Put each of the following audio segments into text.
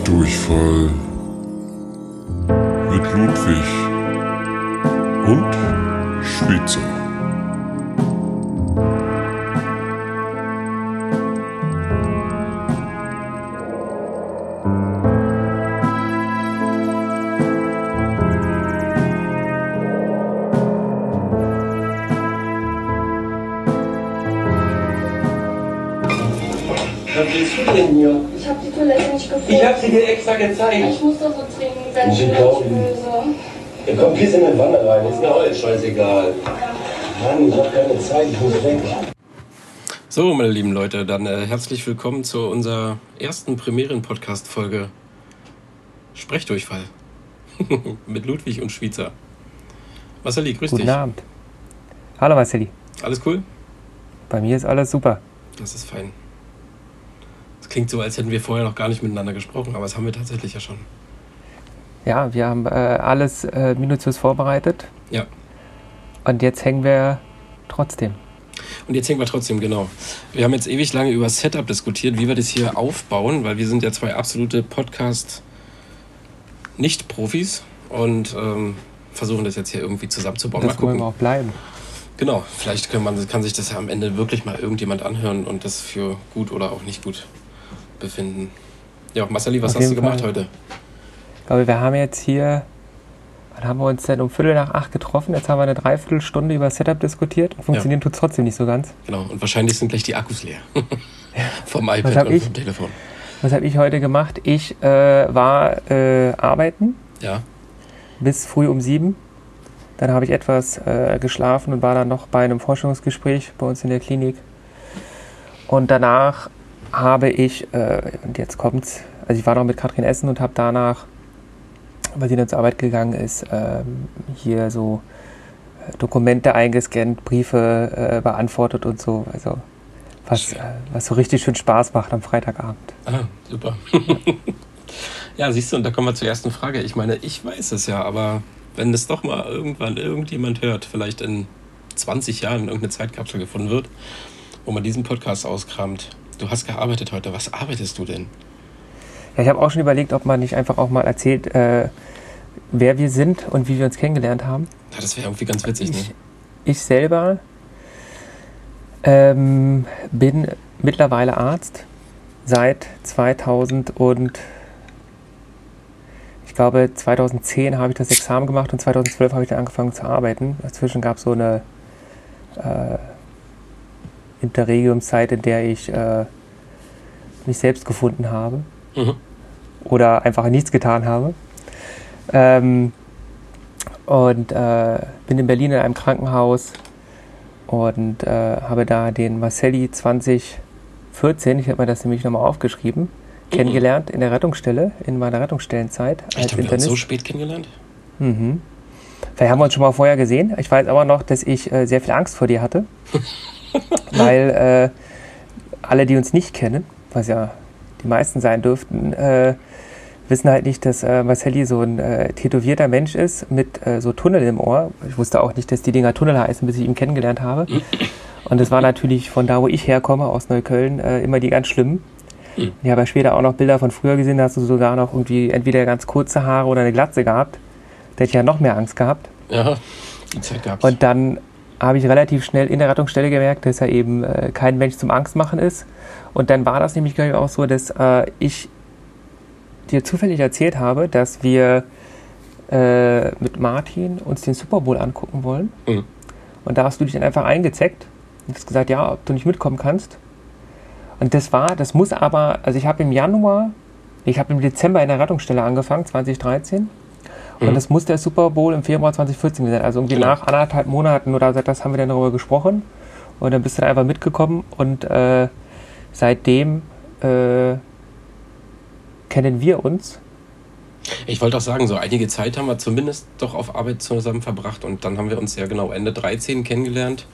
Sprechdurchfall mit Ludwig und Schweizer. Willst du denn hier? Ich habe die Toilette nicht gefunden. Ich hab sie dir extra gezeigt. Ich muss das so bin glauben- ich böse. Ja, komm, piss in die Wanne rein. Ist mir auch jetzt scheißegal. Mann, ich hab keine Zeit. Ich muss weg. So, meine lieben Leute, dann äh, herzlich willkommen zu unserer ersten Premieren-Podcast-Folge Sprechdurchfall mit Ludwig und Schweizer. Marceli, grüß Guten dich. Abend. Hallo Marceli. Alles cool? Bei mir ist alles super. Das ist fein. Klingt so, als hätten wir vorher noch gar nicht miteinander gesprochen, aber das haben wir tatsächlich ja schon. Ja, wir haben äh, alles äh, minutiös vorbereitet Ja. und jetzt hängen wir trotzdem. Und jetzt hängen wir trotzdem, genau. Wir haben jetzt ewig lange über Setup diskutiert, wie wir das hier aufbauen, weil wir sind ja zwei absolute Podcast-Nicht-Profis und ähm, versuchen das jetzt hier irgendwie zusammenzubauen. Das wollen wir auch bleiben. Genau, vielleicht kann, man, kann sich das ja am Ende wirklich mal irgendjemand anhören und das für gut oder auch nicht gut befinden. Ja, Marceli, was Auf hast du gemacht Fall. heute? Ich glaube, wir haben jetzt hier, wann haben wir uns denn um Viertel nach acht getroffen? Jetzt haben wir eine Dreiviertelstunde über Setup diskutiert. Funktionieren tut es trotzdem nicht so ganz. Genau, und wahrscheinlich sind gleich die Akkus leer. vom iPad und ich? vom Telefon. Was habe ich heute gemacht? Ich äh, war äh, arbeiten Ja, bis früh um sieben. Dann habe ich etwas äh, geschlafen und war dann noch bei einem Forschungsgespräch bei uns in der Klinik. Und danach habe ich, äh, und jetzt kommt's, also ich war noch mit Katrin Essen und habe danach, weil sie dann zur Arbeit gegangen ist, ähm, hier so äh, Dokumente eingescannt, Briefe äh, beantwortet und so. Also was, äh, was so richtig schön Spaß macht am Freitagabend. ah, super. ja, siehst du, und da kommen wir zur ersten Frage. Ich meine, ich weiß es ja, aber wenn es doch mal irgendwann irgendjemand hört, vielleicht in 20 Jahren irgendeine Zeitkapsel gefunden wird, wo man diesen Podcast auskramt. Du hast gearbeitet heute. Was arbeitest du denn? Ja, ich habe auch schon überlegt, ob man nicht einfach auch mal erzählt, äh, wer wir sind und wie wir uns kennengelernt haben. Ja, das wäre irgendwie ganz witzig, ne? Ich, ich selber ähm, bin mittlerweile Arzt seit 2000 und ich glaube 2010 habe ich das Examen gemacht und 2012 habe ich dann angefangen zu arbeiten. Dazwischen gab es so eine äh, Interregiumszeit, in der ich äh, mich selbst gefunden habe Mhm. oder einfach nichts getan habe. Ähm, und äh, bin in Berlin in einem Krankenhaus und äh, habe da den Marcelli 2014, ich habe mir das nämlich nochmal aufgeschrieben, kennengelernt in der Rettungsstelle, in meiner Rettungsstellenzeit Echt, haben wir uns so spät kennengelernt? Mhm. Vielleicht haben wir uns schon mal vorher gesehen. Ich weiß aber noch, dass ich äh, sehr viel Angst vor dir hatte. weil äh, alle, die uns nicht kennen, was ja die meisten sein dürften, äh, wissen halt nicht, dass äh, Marcelli so ein äh, tätowierter Mensch ist mit äh, so Tunnel im Ohr. Ich wusste auch nicht, dass die Dinger Tunnel heißen, bis ich ihn kennengelernt habe. Und das war natürlich von da, wo ich herkomme, aus Neukölln, äh, immer die ganz schlimmen. Ich habe ja später auch noch Bilder von früher gesehen, da hast du sogar noch irgendwie entweder ganz kurze Haare oder eine Glatze gehabt. Da hätte ich ja noch mehr Angst gehabt. Ja, die Zeit gab's. Und dann habe ich relativ schnell in der Rettungsstelle gemerkt, dass er eben äh, kein Mensch zum Angstmachen ist. Und dann war das nämlich glaube ich auch so, dass äh, ich dir zufällig erzählt habe, dass wir äh, mit Martin uns den Super Bowl angucken wollen. Mhm. Und da hast du dich dann einfach eingezeckt und hast gesagt, ja, ob du nicht mitkommen kannst. Und das war, das muss aber, also ich habe im Januar, ich habe im Dezember in der Rettungsstelle angefangen, 2013. Und Mhm. das muss der Super Bowl im Februar 2014 sein. Also irgendwie Genau. nach anderthalb Monaten oder seit das haben wir dann darüber gesprochen. Und dann bist du dann einfach mitgekommen und äh, seitdem äh, kennen wir uns. Ich wollte auch sagen, so einige Zeit haben wir zumindest doch auf Arbeit zusammen verbracht und dann haben wir uns ja genau Ende 13 kennengelernt,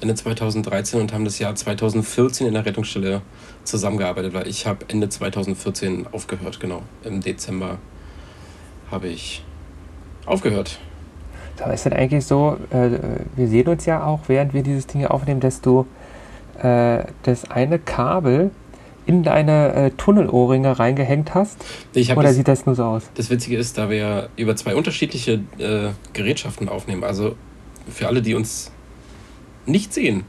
Ende 2013 und haben das Jahr 2014 in der Rettungsstelle zusammengearbeitet, weil ich habe Ende 2014 aufgehört, genau. Im Dezember habe ich aufgehört. Da ist dann eigentlich so, äh, wir sehen uns ja auch, während wir dieses Ding hier aufnehmen, dass du äh, das eine Kabel in deine äh, Tunnelohrringe reingehängt hast? Oder das, sieht das nur so aus? das Witzige ist, da wir über zwei unterschiedliche äh, Gerätschaften aufnehmen, also für alle, die uns nicht sehen,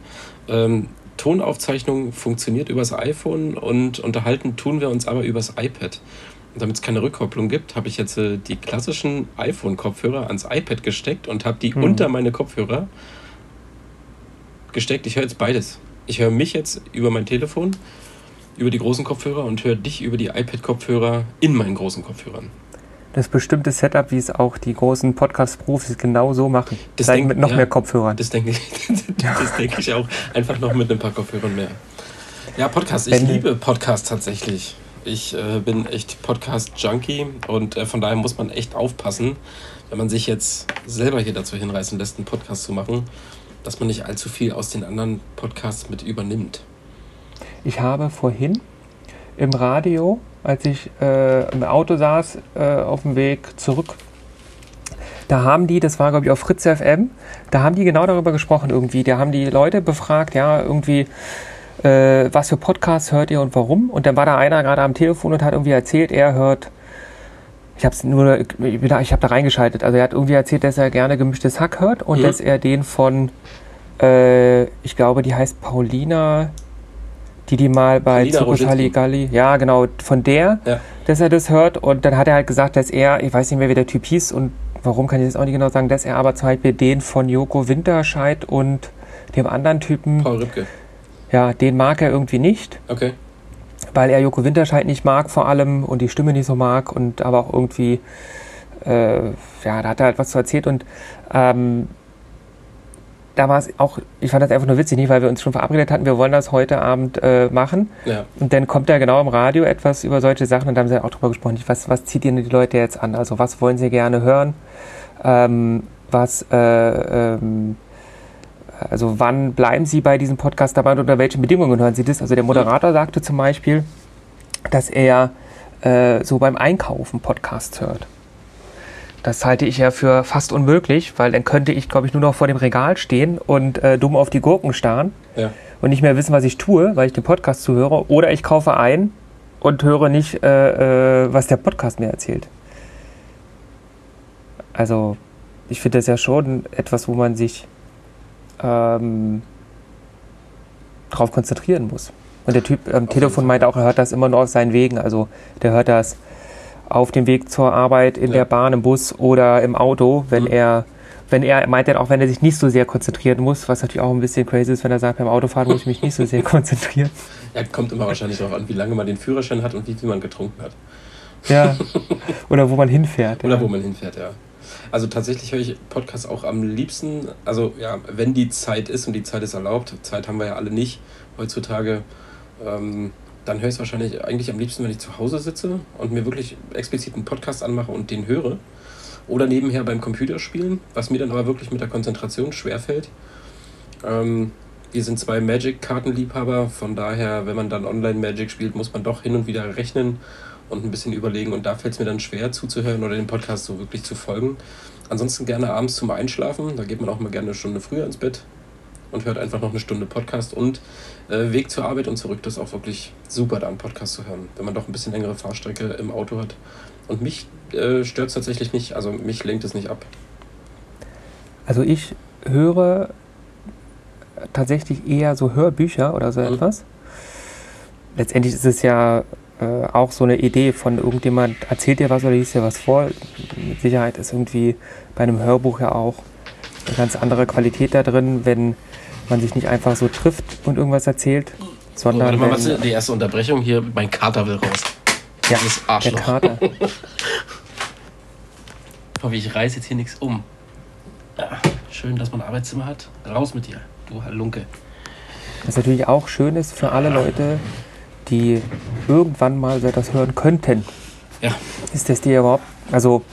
ähm, Tonaufzeichnung funktioniert übers iPhone und unterhalten tun wir uns aber übers iPad. Und damit es keine Rückkopplung gibt, habe ich jetzt äh, die klassischen iPhone-Kopfhörer ans iPad gesteckt und habe die Hm. unter meine Kopfhörer gesteckt. Ich höre jetzt beides. Ich höre mich jetzt über mein Telefon, über die großen Kopfhörer und höre dich über die iPad-Kopfhörer in meinen großen Kopfhörern. Das bestimmte Setup, wie es auch die großen Podcast-Profis genau so machen. Das denk- mit noch ja. mehr Kopfhörern. Das denke ich, das denke ich auch. Einfach noch mit ein paar Kopfhörern mehr. Ja, Podcast. Ich Wenn- liebe Podcast tatsächlich. Ich äh, bin echt Podcast-Junkie und äh, von daher muss man echt aufpassen, wenn man sich jetzt selber hier dazu hinreißen lässt, einen Podcast zu machen, dass man nicht allzu viel aus den anderen Podcasts mit übernimmt. Ich habe vorhin im Radio, als ich äh, im Auto saß, äh, auf dem Weg zurück, da haben die, das war glaube ich auf Fritz FM, da haben die genau darüber gesprochen irgendwie. Da haben die Leute befragt, ja, irgendwie, äh, was für Podcasts hört ihr und warum? Und dann war da einer gerade am Telefon und hat irgendwie erzählt, er hört, ich habe nur, ich, da- ich habe da reingeschaltet, also er hat irgendwie erzählt, dass er gerne gemischtes Hack hört und Mhm. dass er den von, äh, ich glaube, die heißt Paulina, die die mal bei Zirkus. Halligalli, ja genau, von der, Ja. dass er das hört und dann hat er halt gesagt, dass er, ich weiß nicht mehr, wie der Typ hieß und warum kann ich das auch nicht genau sagen, dass er aber zum Beispiel den von Joko Winterscheid und dem anderen Typen, Paul Rübke. Ja, den mag er irgendwie nicht, Okay. weil er Joko Winterscheid nicht mag vor allem und die Stimme nicht so mag und aber auch irgendwie, äh, ja, da hat er halt was zu erzählt und ähm, da war es auch, ich fand das einfach nur witzig, nicht, weil wir uns schon verabredet hatten, wir wollen das heute Abend äh, machen. Ja. und dann kommt da genau im Radio etwas über solche Sachen und da haben sie auch drüber gesprochen, nicht, was, was zieht ihr denn die Leute jetzt an, also was wollen sie gerne hören, ähm, was, äh, ähm, also wann bleiben Sie bei diesem Podcast dabei und unter welchen Bedingungen hören Sie das? Also der Moderator sagte zum Beispiel, dass er äh, so beim Einkaufen Podcasts hört. Das halte ich ja für fast unmöglich, weil dann könnte ich, glaube ich, nur noch vor dem Regal stehen und äh, dumm auf die Gurken starren Ja. und nicht mehr wissen, was ich tue, weil ich den Podcast zuhöre. Oder ich kaufe ein und höre nicht, äh, äh, was der Podcast mir erzählt. Also, ich finde das ja schon etwas, wo man sich ähm, drauf konzentrieren muss. Und der Typ am Telefon meinte auch, er hört das immer nur auf seinen Wegen. Also, der hört das auf dem Weg zur Arbeit, in Ja. der Bahn, im Bus oder im Auto, wenn Mhm. er wenn er meint dann auch, wenn er sich nicht so sehr konzentrieren muss, was natürlich auch ein bisschen crazy ist, wenn er sagt, beim Autofahren muss ich mich nicht so sehr konzentrieren. ja. Kommt immer wahrscheinlich darauf an, wie lange man den Führerschein hat und wie viel man getrunken hat. Ja. Oder wo man hinfährt. Oder ja. wo man hinfährt, ja. Also tatsächlich höre ich Podcasts auch am liebsten, also ja, wenn die Zeit ist und die Zeit ist erlaubt, Zeit haben wir ja alle nicht heutzutage, ähm, dann höre ich es wahrscheinlich eigentlich am liebsten, wenn ich zu Hause sitze und mir wirklich explizit einen Podcast anmache und den höre. Oder nebenher beim Computerspielen, was mir dann aber wirklich mit der Konzentration schwerfällt. Ähm, wir sind zwei Magic-Kartenliebhaber, von daher, wenn man dann online Magic spielt, muss man doch hin und wieder rechnen und ein bisschen überlegen. Und da fällt es mir dann schwer zuzuhören oder dem Podcast so wirklich zu folgen. Ansonsten gerne abends zum Einschlafen. Da geht man auch mal gerne eine Stunde früher ins Bett und hört einfach noch eine Stunde Podcast. Und äh, Weg zur Arbeit und zurück, das ist auch wirklich super, da einen Podcast zu hören, wenn man doch ein bisschen längere Fahrstrecke im Auto hat. Und mich äh, stört es tatsächlich nicht, also mich lenkt es nicht ab. Also ich höre tatsächlich eher so Hörbücher oder so Mhm. etwas. Letztendlich ist es ja äh, auch so eine Idee von irgendjemand erzählt dir was oder liest dir was vor. Mit Sicherheit ist irgendwie bei einem Hörbuch ja auch eine ganz andere Qualität da drin, wenn man sich nicht einfach so trifft und irgendwas erzählt, Oh, sondern warte mal, wenn, warte, die erste Unterbrechung hier, mein Kater will raus. ja, der Arschloch. Kater. Ich hoffe, ich reiße jetzt hier nichts um. Ja, schön, dass man ein Arbeitszimmer hat. Raus mit dir, du Halunke. Was natürlich auch schön ist für alle Leute, die irgendwann mal so etwas hören könnten, Ja, ist, dass die überhaupt, also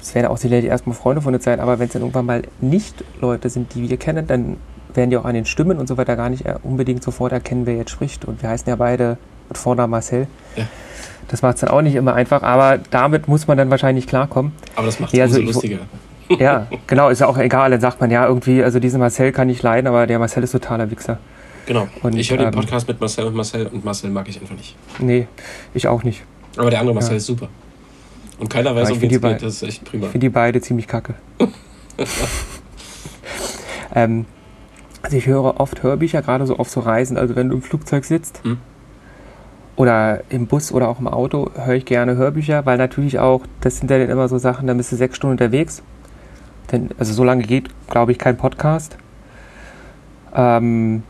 es werden auch sicherlich erstmal Freunde von der Zeit, aber wenn es dann irgendwann mal nicht Leute sind, die wir kennen, dann werden die auch an den Stimmen und so weiter gar nicht äh, unbedingt sofort erkennen, wer jetzt spricht. Und wir heißen ja beide mit Vornamen Marcel. Ja. Das macht es dann auch nicht immer einfach, aber damit muss man dann wahrscheinlich klarkommen. aber das macht es Ja, also ich lustiger. Ja, genau, ist ja auch egal. Dann sagt man, ja, irgendwie, also diesen Marcel kann ich leiden, aber der Marcel ist totaler Wichser. Genau. Und, ich höre den ähm, Podcast mit Marcel und Marcel und Marcel mag ich einfach nicht. Nee, ich auch nicht. Aber der andere Marcel Ja. ist super. Und keiner weiß, um wen es geht. Das ist echt prima. Ich finde die beide ziemlich kacke. ähm, also ich höre oft Hörbücher, gerade so auf so Reisen. Also wenn du im Flugzeug sitzt Hm. oder im Bus oder auch im Auto, höre ich gerne Hörbücher, weil natürlich auch, das sind ja dann immer so Sachen, da bist du sechs Stunden unterwegs. Denn, also so lange geht, glaube ich, kein Podcast. Ähm,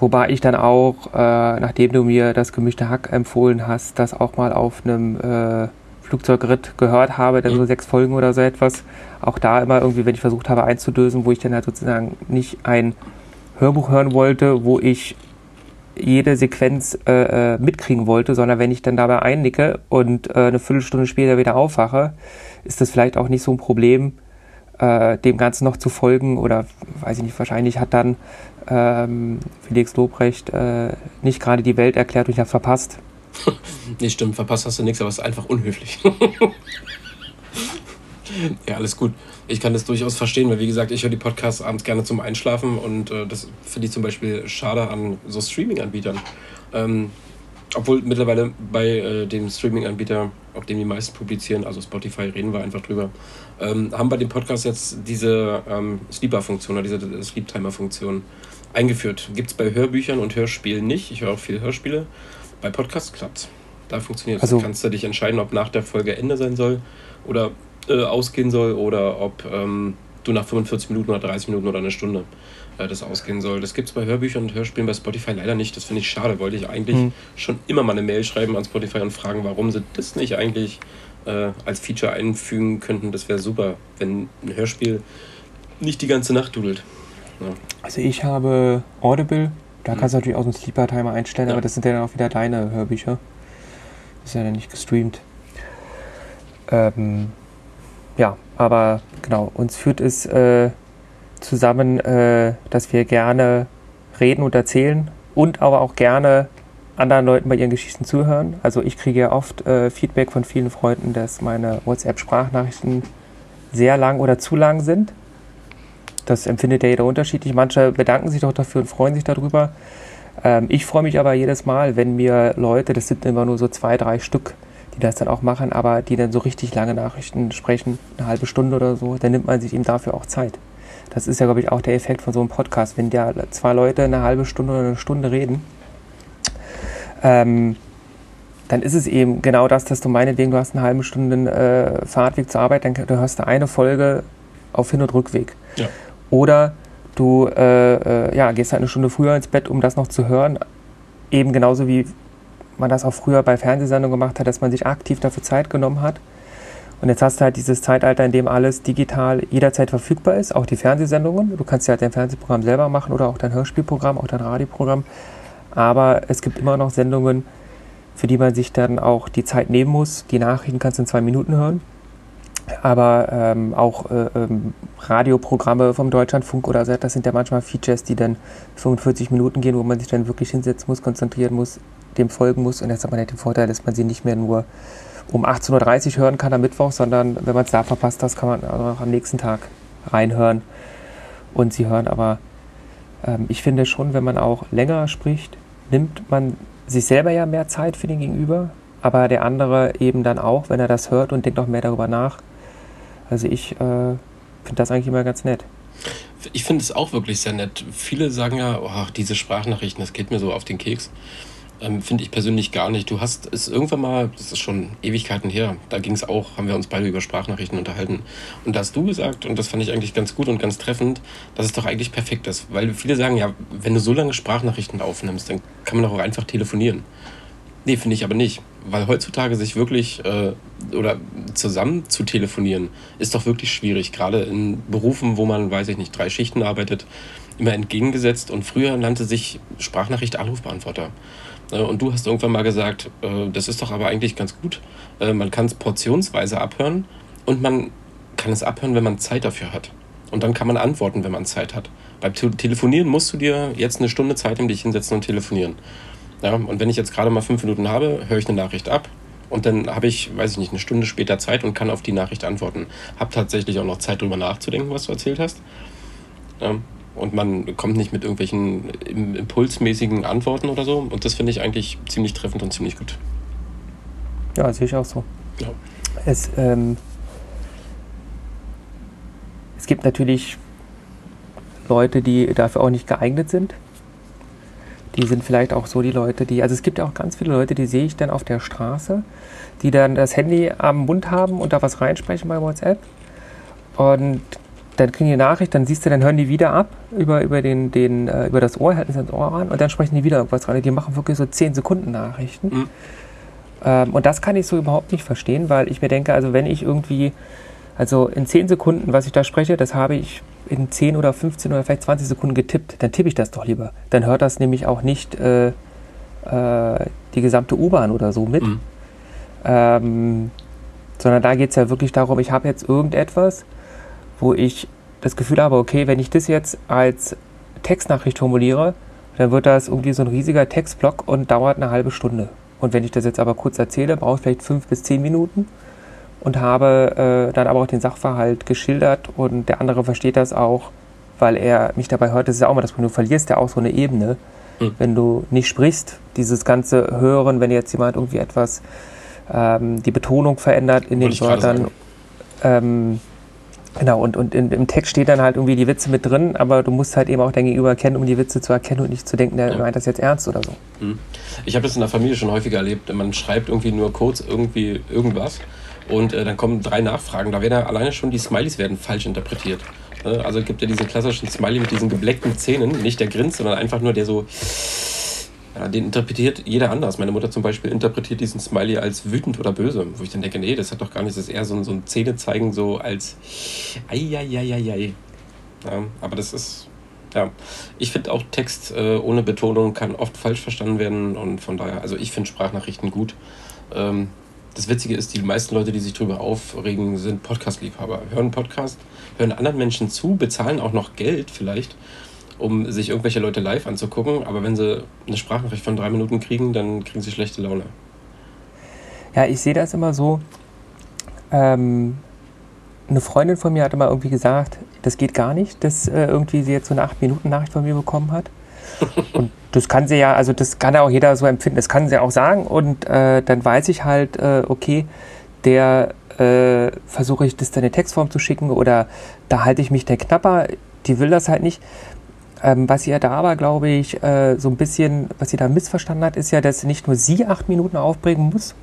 wobei ich dann auch, äh, nachdem du mir das gemischte Hack empfohlen hast, das auch mal auf einem äh, Flugzeugritt gehört habe, dann Mhm. so sechs Folgen oder so etwas. Auch da immer irgendwie, wenn ich versucht habe einzudösen, wo ich dann halt sozusagen nicht ein Hörbuch hören wollte, wo ich jede Sequenz äh, äh, mitkriegen wollte, sondern wenn ich dann dabei einnicke und äh, eine Viertelstunde später wieder aufwache, ist das vielleicht auch nicht so ein Problem, äh, dem Ganzen noch zu folgen oder weiß ich nicht, wahrscheinlich hat dann ähm, Felix Lobrecht äh, nicht gerade die Welt erklärt und ich habe verpasst. Nee, stimmt, verpasst hast du nichts, aber es ist einfach unhöflich. ja, alles gut. Ich kann das durchaus verstehen, weil wie gesagt, ich höre die Podcasts abends gerne zum Einschlafen und äh, das finde ich zum Beispiel schade an so Streaming-Anbietern. Ähm, obwohl mittlerweile bei äh, dem Streaming-Anbieter, auf dem die meisten publizieren, also Spotify, reden wir einfach drüber, ähm, haben bei dem Podcast jetzt diese ähm, Sleeper-Funktion oder diese Sleep-Timer-Funktion eingeführt. Gibt es bei Hörbüchern und Hörspielen nicht. Ich höre auch viele Hörspiele. Bei Podcasts klappt Da funktioniert es. Also- kannst du dich entscheiden, ob nach der Folge Ende sein soll oder äh, ausgehen soll oder ob ähm, du nach 45 Minuten oder 30 Minuten oder eine Stunde äh, das ausgehen soll. Das gibt es bei Hörbüchern und Hörspielen bei Spotify leider nicht. Das finde ich schade. Wollte ich eigentlich Hm. schon immer mal eine Mail schreiben an Spotify und fragen, warum sie das nicht eigentlich äh, als Feature einfügen könnten. Das wäre super, wenn ein Hörspiel nicht die ganze Nacht dudelt. Ja. Also ich habe Audible, da kannst du natürlich auch einen Sleeper-Timer einstellen, Ja. aber das sind ja dann auch wieder deine Hörbücher. Das ist ja dann nicht gestreamt. Ähm, ja, aber genau, uns führt es äh, zusammen, äh, dass wir gerne reden und erzählen und aber auch gerne anderen Leuten bei ihren Geschichten zuhören. Also ich kriege ja oft äh, Feedback von vielen Freunden, dass meine WhatsApp-Sprachnachrichten sehr lang oder zu lang sind. Das empfindet ja jeder unterschiedlich. Manche bedanken sich doch dafür und freuen sich darüber. Ähm, ich freue mich aber jedes Mal, wenn mir Leute, das sind immer nur so zwei, drei Stück, die das dann auch machen, aber die dann so richtig lange Nachrichten sprechen, eine halbe Stunde oder so, dann nimmt man sich eben dafür auch Zeit. Das ist ja, glaube ich, auch der Effekt von so einem Podcast. Wenn ja zwei Leute eine halbe Stunde oder eine Stunde reden, ähm, dann ist es eben genau das, dass du meinetwegen, du hast eine halbe Stunde äh, Fahrtweg zur Arbeit, dann du hörst du eine Folge auf Hin- und Rückweg. Ja. Oder du äh, äh, ja, gehst halt eine Stunde früher ins Bett, um das noch zu hören. Eben genauso wie man das auch früher bei Fernsehsendungen gemacht hat, dass man sich aktiv dafür Zeit genommen hat. Und jetzt hast du halt dieses Zeitalter, in dem alles digital jederzeit verfügbar ist, auch die Fernsehsendungen. Du kannst ja halt dein Fernsehprogramm selber machen oder auch dein Hörspielprogramm, auch dein Radioprogramm. Aber es gibt immer noch Sendungen, für die man sich dann auch die Zeit nehmen muss. Die Nachrichten kannst du in zwei Minuten hören. Aber ähm, auch äh, ähm, Radioprogramme vom Deutschlandfunk oder so, das sind ja manchmal Features, die dann 45 Minuten gehen, wo man sich dann wirklich hinsetzen muss, konzentrieren muss, dem folgen muss. Und jetzt hat man ja den Vorteil, dass man sie nicht mehr nur um 18.30 Uhr hören kann am Mittwoch, sondern wenn man es da verpasst hat, kann man auch am nächsten Tag reinhören und sie hören. Aber ähm, ich finde schon, wenn man auch länger spricht, nimmt man sich selber ja mehr Zeit für den Gegenüber, aber der andere eben dann auch, wenn er das hört und denkt auch mehr darüber nach. Also ich äh, finde das eigentlich immer ganz nett. Ich finde es auch wirklich sehr nett. Viele sagen ja, oh, diese Sprachnachrichten, das geht mir so auf den Keks. Ähm, finde ich persönlich gar nicht. Du hast es irgendwann mal, das ist schon Ewigkeiten her, da ging es auch, haben wir uns beide über Sprachnachrichten unterhalten. Und da hast du gesagt, und das fand ich eigentlich ganz gut und ganz treffend, dass es doch eigentlich perfekt ist. Weil viele sagen, ja, wenn du so lange Sprachnachrichten aufnimmst, dann kann man doch auch einfach telefonieren. Nee, finde ich aber nicht. Weil heutzutage sich wirklich äh, oder zusammen zu telefonieren, ist doch wirklich schwierig. Gerade in Berufen, wo man, weiß ich nicht, drei Schichten arbeitet, immer entgegengesetzt. Und früher nannte sich Sprachnachricht Anrufbeantworter. Äh, Und du hast irgendwann mal gesagt, äh, das ist doch aber eigentlich ganz gut. Äh, Man kann es portionsweise abhören und man kann es abhören, wenn man Zeit dafür hat. Und dann kann man antworten, wenn man Zeit hat. Beim Te Telefonieren musst du dir jetzt eine Stunde Zeit nehmen, dich hinsetzen und telefonieren. Ja, und wenn ich jetzt gerade mal fünf Minuten habe, höre ich eine Nachricht ab und dann habe ich, weiß ich nicht, eine Stunde später Zeit und kann auf die Nachricht antworten. Hab tatsächlich auch noch Zeit, drüber nachzudenken, was du erzählt hast. Ja, und man kommt nicht mit irgendwelchen im- impulsmäßigen Antworten oder so. Und das finde ich eigentlich ziemlich treffend und ziemlich gut. Ja, sehe ich auch so. Ja. Es, ähm, es gibt natürlich Leute, die dafür auch nicht geeignet sind. Die sind vielleicht auch so die Leute, die, also es gibt ja auch ganz viele Leute, die sehe ich dann auf der Straße, die dann das Handy am Mund haben und da was reinsprechen bei WhatsApp. Und dann kriegen die eine Nachricht, dann siehst du, dann hören die wieder ab über, über, den, den, äh, über das Ohr, halten sie ans Ohr ran und dann sprechen die wieder irgendwas rein. Die machen wirklich so 10 Sekunden Nachrichten. Mhm. Ähm, und das kann ich so überhaupt nicht verstehen, weil ich mir denke, also wenn ich irgendwie, also in 10 Sekunden, was ich da spreche, das habe ich in 10 oder 15 oder vielleicht 20 Sekunden getippt, dann tippe ich das doch lieber. Dann hört das nämlich auch nicht äh, äh, die gesamte U-Bahn oder so mit. Mhm. Ähm, sondern da geht es ja wirklich darum, ich habe jetzt irgendetwas, wo ich das Gefühl habe, okay, wenn ich das jetzt als Textnachricht formuliere, dann wird das irgendwie so ein riesiger Textblock und dauert eine halbe Stunde. Und wenn ich das jetzt aber kurz erzähle, brauche ich vielleicht fünf bis zehn Minuten und habe äh, dann aber auch den Sachverhalt geschildert und der andere versteht das auch, weil er mich dabei hört. Das ist ja auch mal das Problem, du verlierst ja auch so eine Ebene, Mhm. wenn du nicht sprichst. Dieses ganze Hören, wenn jetzt jemand irgendwie etwas, ähm, die Betonung verändert in den Wollte ich gerade Wörtern. Ähm, genau, und, und in, im Text steht dann halt irgendwie die Witze mit drin, aber du musst halt eben auch dein Gegenüber kennen, um die Witze zu erkennen und nicht zu denken, der Ja. meint das jetzt ernst oder so. Ich habe das in der Familie schon häufiger erlebt. Man schreibt irgendwie nur kurz irgendwie irgendwas und äh, dann kommen drei Nachfragen. Da werden ja alleine schon die Smileys werden falsch interpretiert. Ne? Also es gibt ja diesen klassischen Smiley mit diesen gebleckten Zähnen, nicht der grinst, sondern einfach nur der so. Ja, den interpretiert jeder anders. Meine Mutter zum Beispiel interpretiert diesen Smiley als wütend oder böse, wo ich dann denke, nee, das hat doch gar nichts, das ist eher so ein, so ein Zähnezeigen so als Eieieiei. Ja, aber das ist, ja, ich finde auch Text äh, ohne Betonung kann oft falsch verstanden werden und von daher, also ich finde Sprachnachrichten gut. Ähm, das Witzige ist, die meisten Leute, die sich darüber aufregen, sind Podcast-Liebhaber. Hören Podcast, hören anderen Menschen zu, bezahlen auch noch Geld vielleicht, um sich irgendwelche Leute live anzugucken. Aber wenn sie eine Sprachnachricht von drei Minuten kriegen, dann kriegen sie schlechte Laune. Ja, ich sehe das immer so. Ähm, eine Freundin von mir hat immer irgendwie gesagt, das geht gar nicht, dass äh, irgendwie sie jetzt so eine 8-Minuten-Nachricht von mir bekommen hat. Und das kann sie ja, also das kann ja auch jeder so empfinden, das kann sie auch sagen. Und äh, dann weiß ich halt, äh, okay, der äh, versuche ich das dann in Textform zu schicken oder da halte ich mich der Knapper, die will das halt nicht. Ähm, was ihr da aber, glaube ich, äh, so ein bisschen, was sie da missverstanden hat, ist ja, dass nicht nur sie acht Minuten aufbringen muss,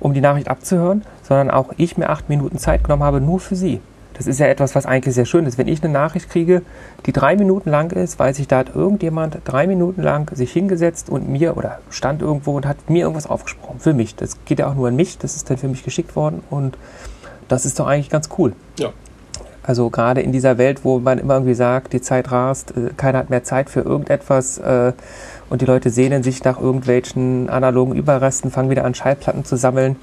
um die Nachricht abzuhören, sondern auch ich mir acht Minuten Zeit genommen habe, nur für sie. Das ist ja etwas, was eigentlich sehr schön ist. Wenn ich eine Nachricht kriege, die drei Minuten lang ist, weiß ich, da hat irgendjemand drei Minuten lang sich hingesetzt und mir oder stand irgendwo und hat mir irgendwas aufgesprochen. Für mich. Das geht ja auch nur an mich. Das ist dann für mich geschickt worden und das ist doch eigentlich ganz cool. Ja. Also gerade in dieser Welt, wo man immer irgendwie sagt, die Zeit rast, äh, keiner hat mehr Zeit für irgendetwas äh, und die Leute sehnen sich nach irgendwelchen analogen Überresten, fangen wieder an Schallplatten zu sammeln,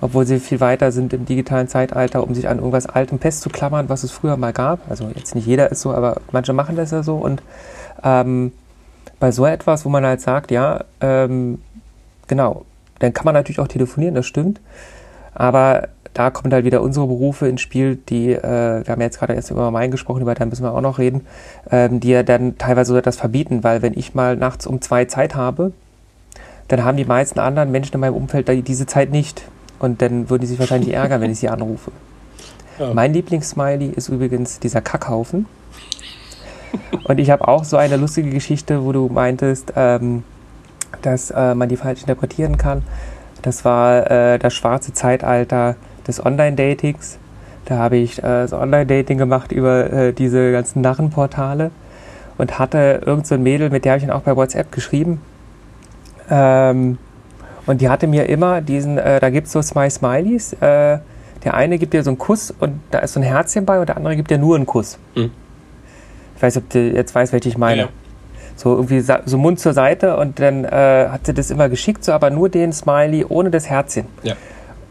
obwohl sie viel weiter sind im digitalen Zeitalter, um sich an irgendwas Altem festzuklammern, was es früher mal gab. Also jetzt nicht jeder ist so, aber manche machen das ja so und ähm, bei so etwas, wo man halt sagt, ja, ähm, genau, dann kann man natürlich auch telefonieren, das stimmt. Aber da kommen halt wieder unsere Berufe ins Spiel, die, äh, wir haben ja jetzt gerade erst über Main gesprochen, über da müssen wir auch noch reden, ähm, die ja dann teilweise so etwas verbieten, weil wenn ich mal nachts um zwei Zeit habe, dann haben die meisten anderen Menschen in meinem Umfeld diese Zeit nicht. Und dann würden die sich wahrscheinlich ärgern, wenn ich sie anrufe. Ja. Mein Lieblingssmiley ist übrigens dieser Kackhaufen. Und ich habe auch so eine lustige Geschichte, wo du meintest, ähm, dass äh, man die falsch interpretieren kann. Das war äh, das schwarze Zeitalter des Online-Datings. Da habe ich äh, so Online-Dating gemacht über äh, diese ganzen Narrenportale und hatte irgend so ein Mädel, mit der habe ich dann auch bei WhatsApp geschrieben. Ähm, und die hatte mir immer diesen, äh, da gibt es so Smile Smileys. Äh, der eine gibt dir so einen Kuss und da ist so ein Herzchen bei und der andere gibt dir nur einen Kuss. Mhm. Ich weiß nicht, ob du jetzt weißt, welche ich meine. Ja. So irgendwie so Mund zur Seite und dann äh, hat sie das immer geschickt, so aber nur den Smiley ohne das Herzchen. Ja.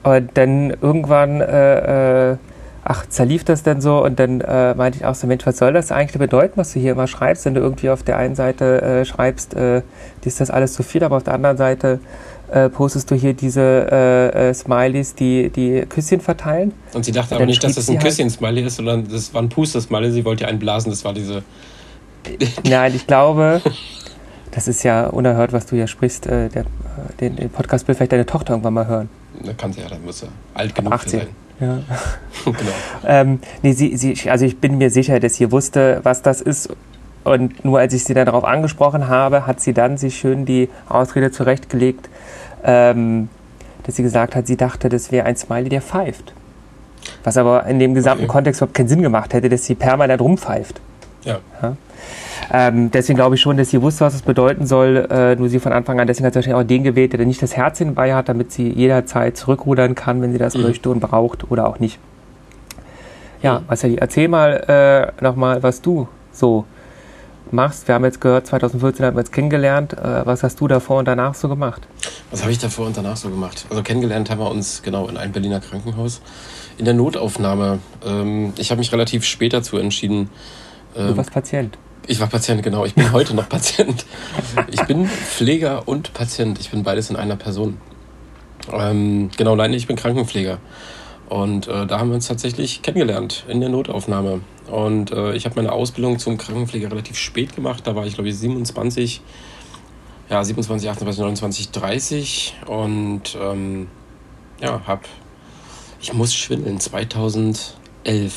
Und dann irgendwann, äh, äh, ach, zerlief das dann so und dann äh, meinte ich auch so, Mensch, was soll das eigentlich bedeuten, was du hier immer schreibst, wenn du irgendwie auf der einen Seite äh, schreibst, äh, ist das alles zu viel, aber auf der anderen Seite äh, postest du hier diese äh, Smileys, die die Küsschen verteilen. Und sie dachte Und aber nicht, dass das ein halt- Küsschen-Smiley ist, sondern das war ein Puster-Smiley. Sie wollte ja einen blasen. Das war diese nein, ich glaube, das ist ja unerhört, was du hier sprichst. Der, den, den Podcast will vielleicht deine Tochter irgendwann mal hören. Da kann sie ja, dann muss er alt genug 18. für sein. Ja. genau. Ähm, nee, sie, sie, also ich bin mir sicher, dass sie wusste, was das ist. Und nur als ich sie dann darauf angesprochen habe, hat sie dann sich schön die Ausrede zurechtgelegt, ähm, dass sie gesagt hat, sie dachte, das wäre ein Smiley, der pfeift. Was aber in dem gesamten Okay. Kontext überhaupt keinen Sinn gemacht hätte, dass sie permanent rumpfeift. Ja. Ähm, deswegen glaube ich schon, dass sie wusste, was das bedeuten soll. Äh, nur sie von Anfang an, deswegen hat sie wahrscheinlich auch den gewählt, der nicht das Herzchen bei hat, damit sie jederzeit zurückrudern kann, wenn sie das Mhm. möchte und braucht oder auch nicht. Ja, Marcel, erzähl mal äh, nochmal, was du so machst. Wir haben jetzt gehört, 2014 haben wir uns kennengelernt. Äh, was hast du davor und danach so gemacht? Was habe ich davor und danach so gemacht? Also kennengelernt haben wir uns genau in einem Berliner Krankenhaus in der Notaufnahme. Ähm, ich habe mich relativ spät dazu entschieden. Du Ähm, warst Patient. Ich war Patient, genau. Ich bin heute noch Patient. Ich bin Pfleger und Patient. Ich bin beides in einer Person. Ähm, genau, nein, ich bin Krankenpfleger. Und äh, da haben wir uns tatsächlich kennengelernt in der Notaufnahme. Und äh, ich habe meine Ausbildung zum Krankenpfleger relativ spät gemacht. Da war ich, glaube ich, 27, ja, 27, 28, 29, 30. Und ähm, ja, habe, ich muss schwindeln, 2011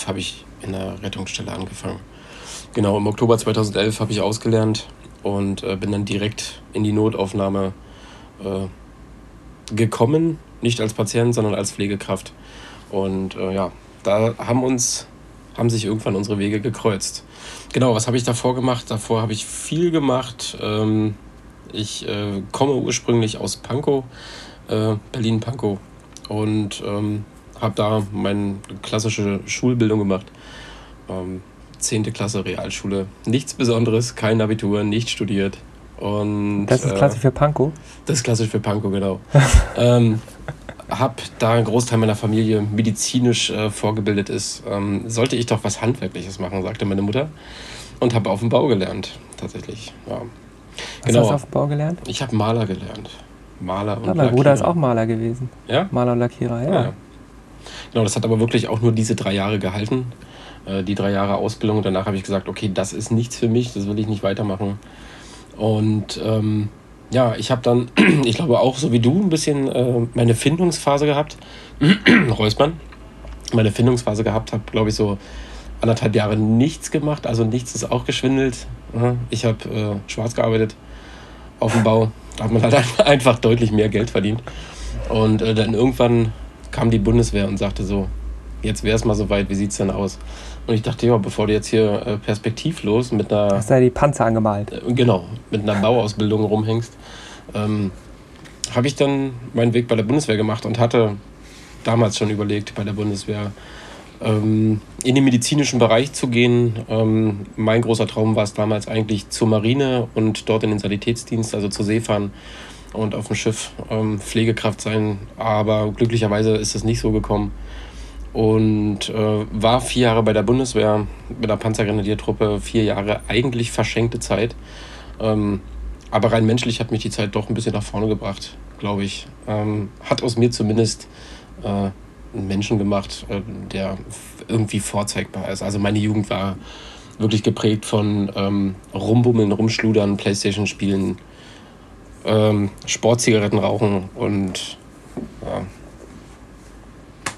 habe ich in der Rettungsstelle angefangen. Genau, im Oktober 2011 habe ich ausgelernt und äh, bin dann direkt in die Notaufnahme äh, gekommen. Nicht als Patient, sondern als Pflegekraft. Und äh, ja, da haben uns, haben sich irgendwann unsere Wege gekreuzt. Genau, was habe ich davor gemacht? Davor habe ich viel gemacht. Ähm, ich äh, komme ursprünglich aus Pankow, äh, Berlin-Pankow. Und ähm, habe da meine klassische Schulbildung gemacht. Ähm, 10. Klasse Realschule. Nichts Besonderes, kein Abitur, nicht studiert. Und, Das ist äh, klassisch für Pankow. das ist klassisch für Pankow, genau. ähm, hab da ein Großteil meiner Familie medizinisch äh, vorgebildet ist, ähm, sollte ich doch was Handwerkliches machen, sagte meine Mutter. Und habe auf dem Bau gelernt, tatsächlich. Ja. Was hast Genau. du auf dem Bau gelernt? Ich habe Maler gelernt. Maler und Ja, mein Bruder ist Lackierer. auch Maler gewesen. Ja? Maler und Lackierer, ja. Ja. Genau, das hat aber wirklich auch nur diese drei Jahre gehalten. Äh, die drei Jahre Ausbildung. Und danach habe ich gesagt, okay, das ist nichts für mich, das will ich nicht weitermachen. Und ähm, ja, ich habe dann, ich glaube auch so wie du, ein bisschen äh, meine Findungsphase gehabt. Räuspern. Meine Findungsphase gehabt, habe, glaube ich, so anderthalb Jahre nichts gemacht. Also nichts ist auch geschwindelt. Ich habe äh, schwarz gearbeitet auf dem Bau. Da hat man halt einfach deutlich mehr Geld verdient. Und äh, dann irgendwann kam die Bundeswehr und sagte so, jetzt wäre es mal soweit, wie sieht es denn aus? Und ich dachte, ja, bevor du jetzt hier äh, perspektivlos mit einer, Hast du da die Panzer angemalt? äh, genau, mit einer Bauausbildung rumhängst, ähm, habe ich dann meinen Weg bei der Bundeswehr gemacht und hatte damals schon überlegt, bei der Bundeswehr ähm, in den medizinischen Bereich zu gehen. Ähm, mein großer Traum war es damals eigentlich zur Marine und dort in den Sanitätsdienst, also zur See fahren und auf dem Schiff ähm, Pflegekraft sein. Aber glücklicherweise ist es nicht so gekommen. Und äh, war vier Jahre bei der Bundeswehr, bei der Panzergrenadiertruppe, vier Jahre eigentlich verschenkte Zeit. Ähm, aber rein menschlich hat mich die Zeit doch ein bisschen nach vorne gebracht, glaube ich. Ähm, hat aus mir zumindest äh, einen Menschen gemacht, äh, der irgendwie vorzeigbar ist. Also meine Jugend war wirklich geprägt von ähm, Rumbummeln, Rumschludern, Playstation spielen, ähm, Sportzigaretten rauchen und ja,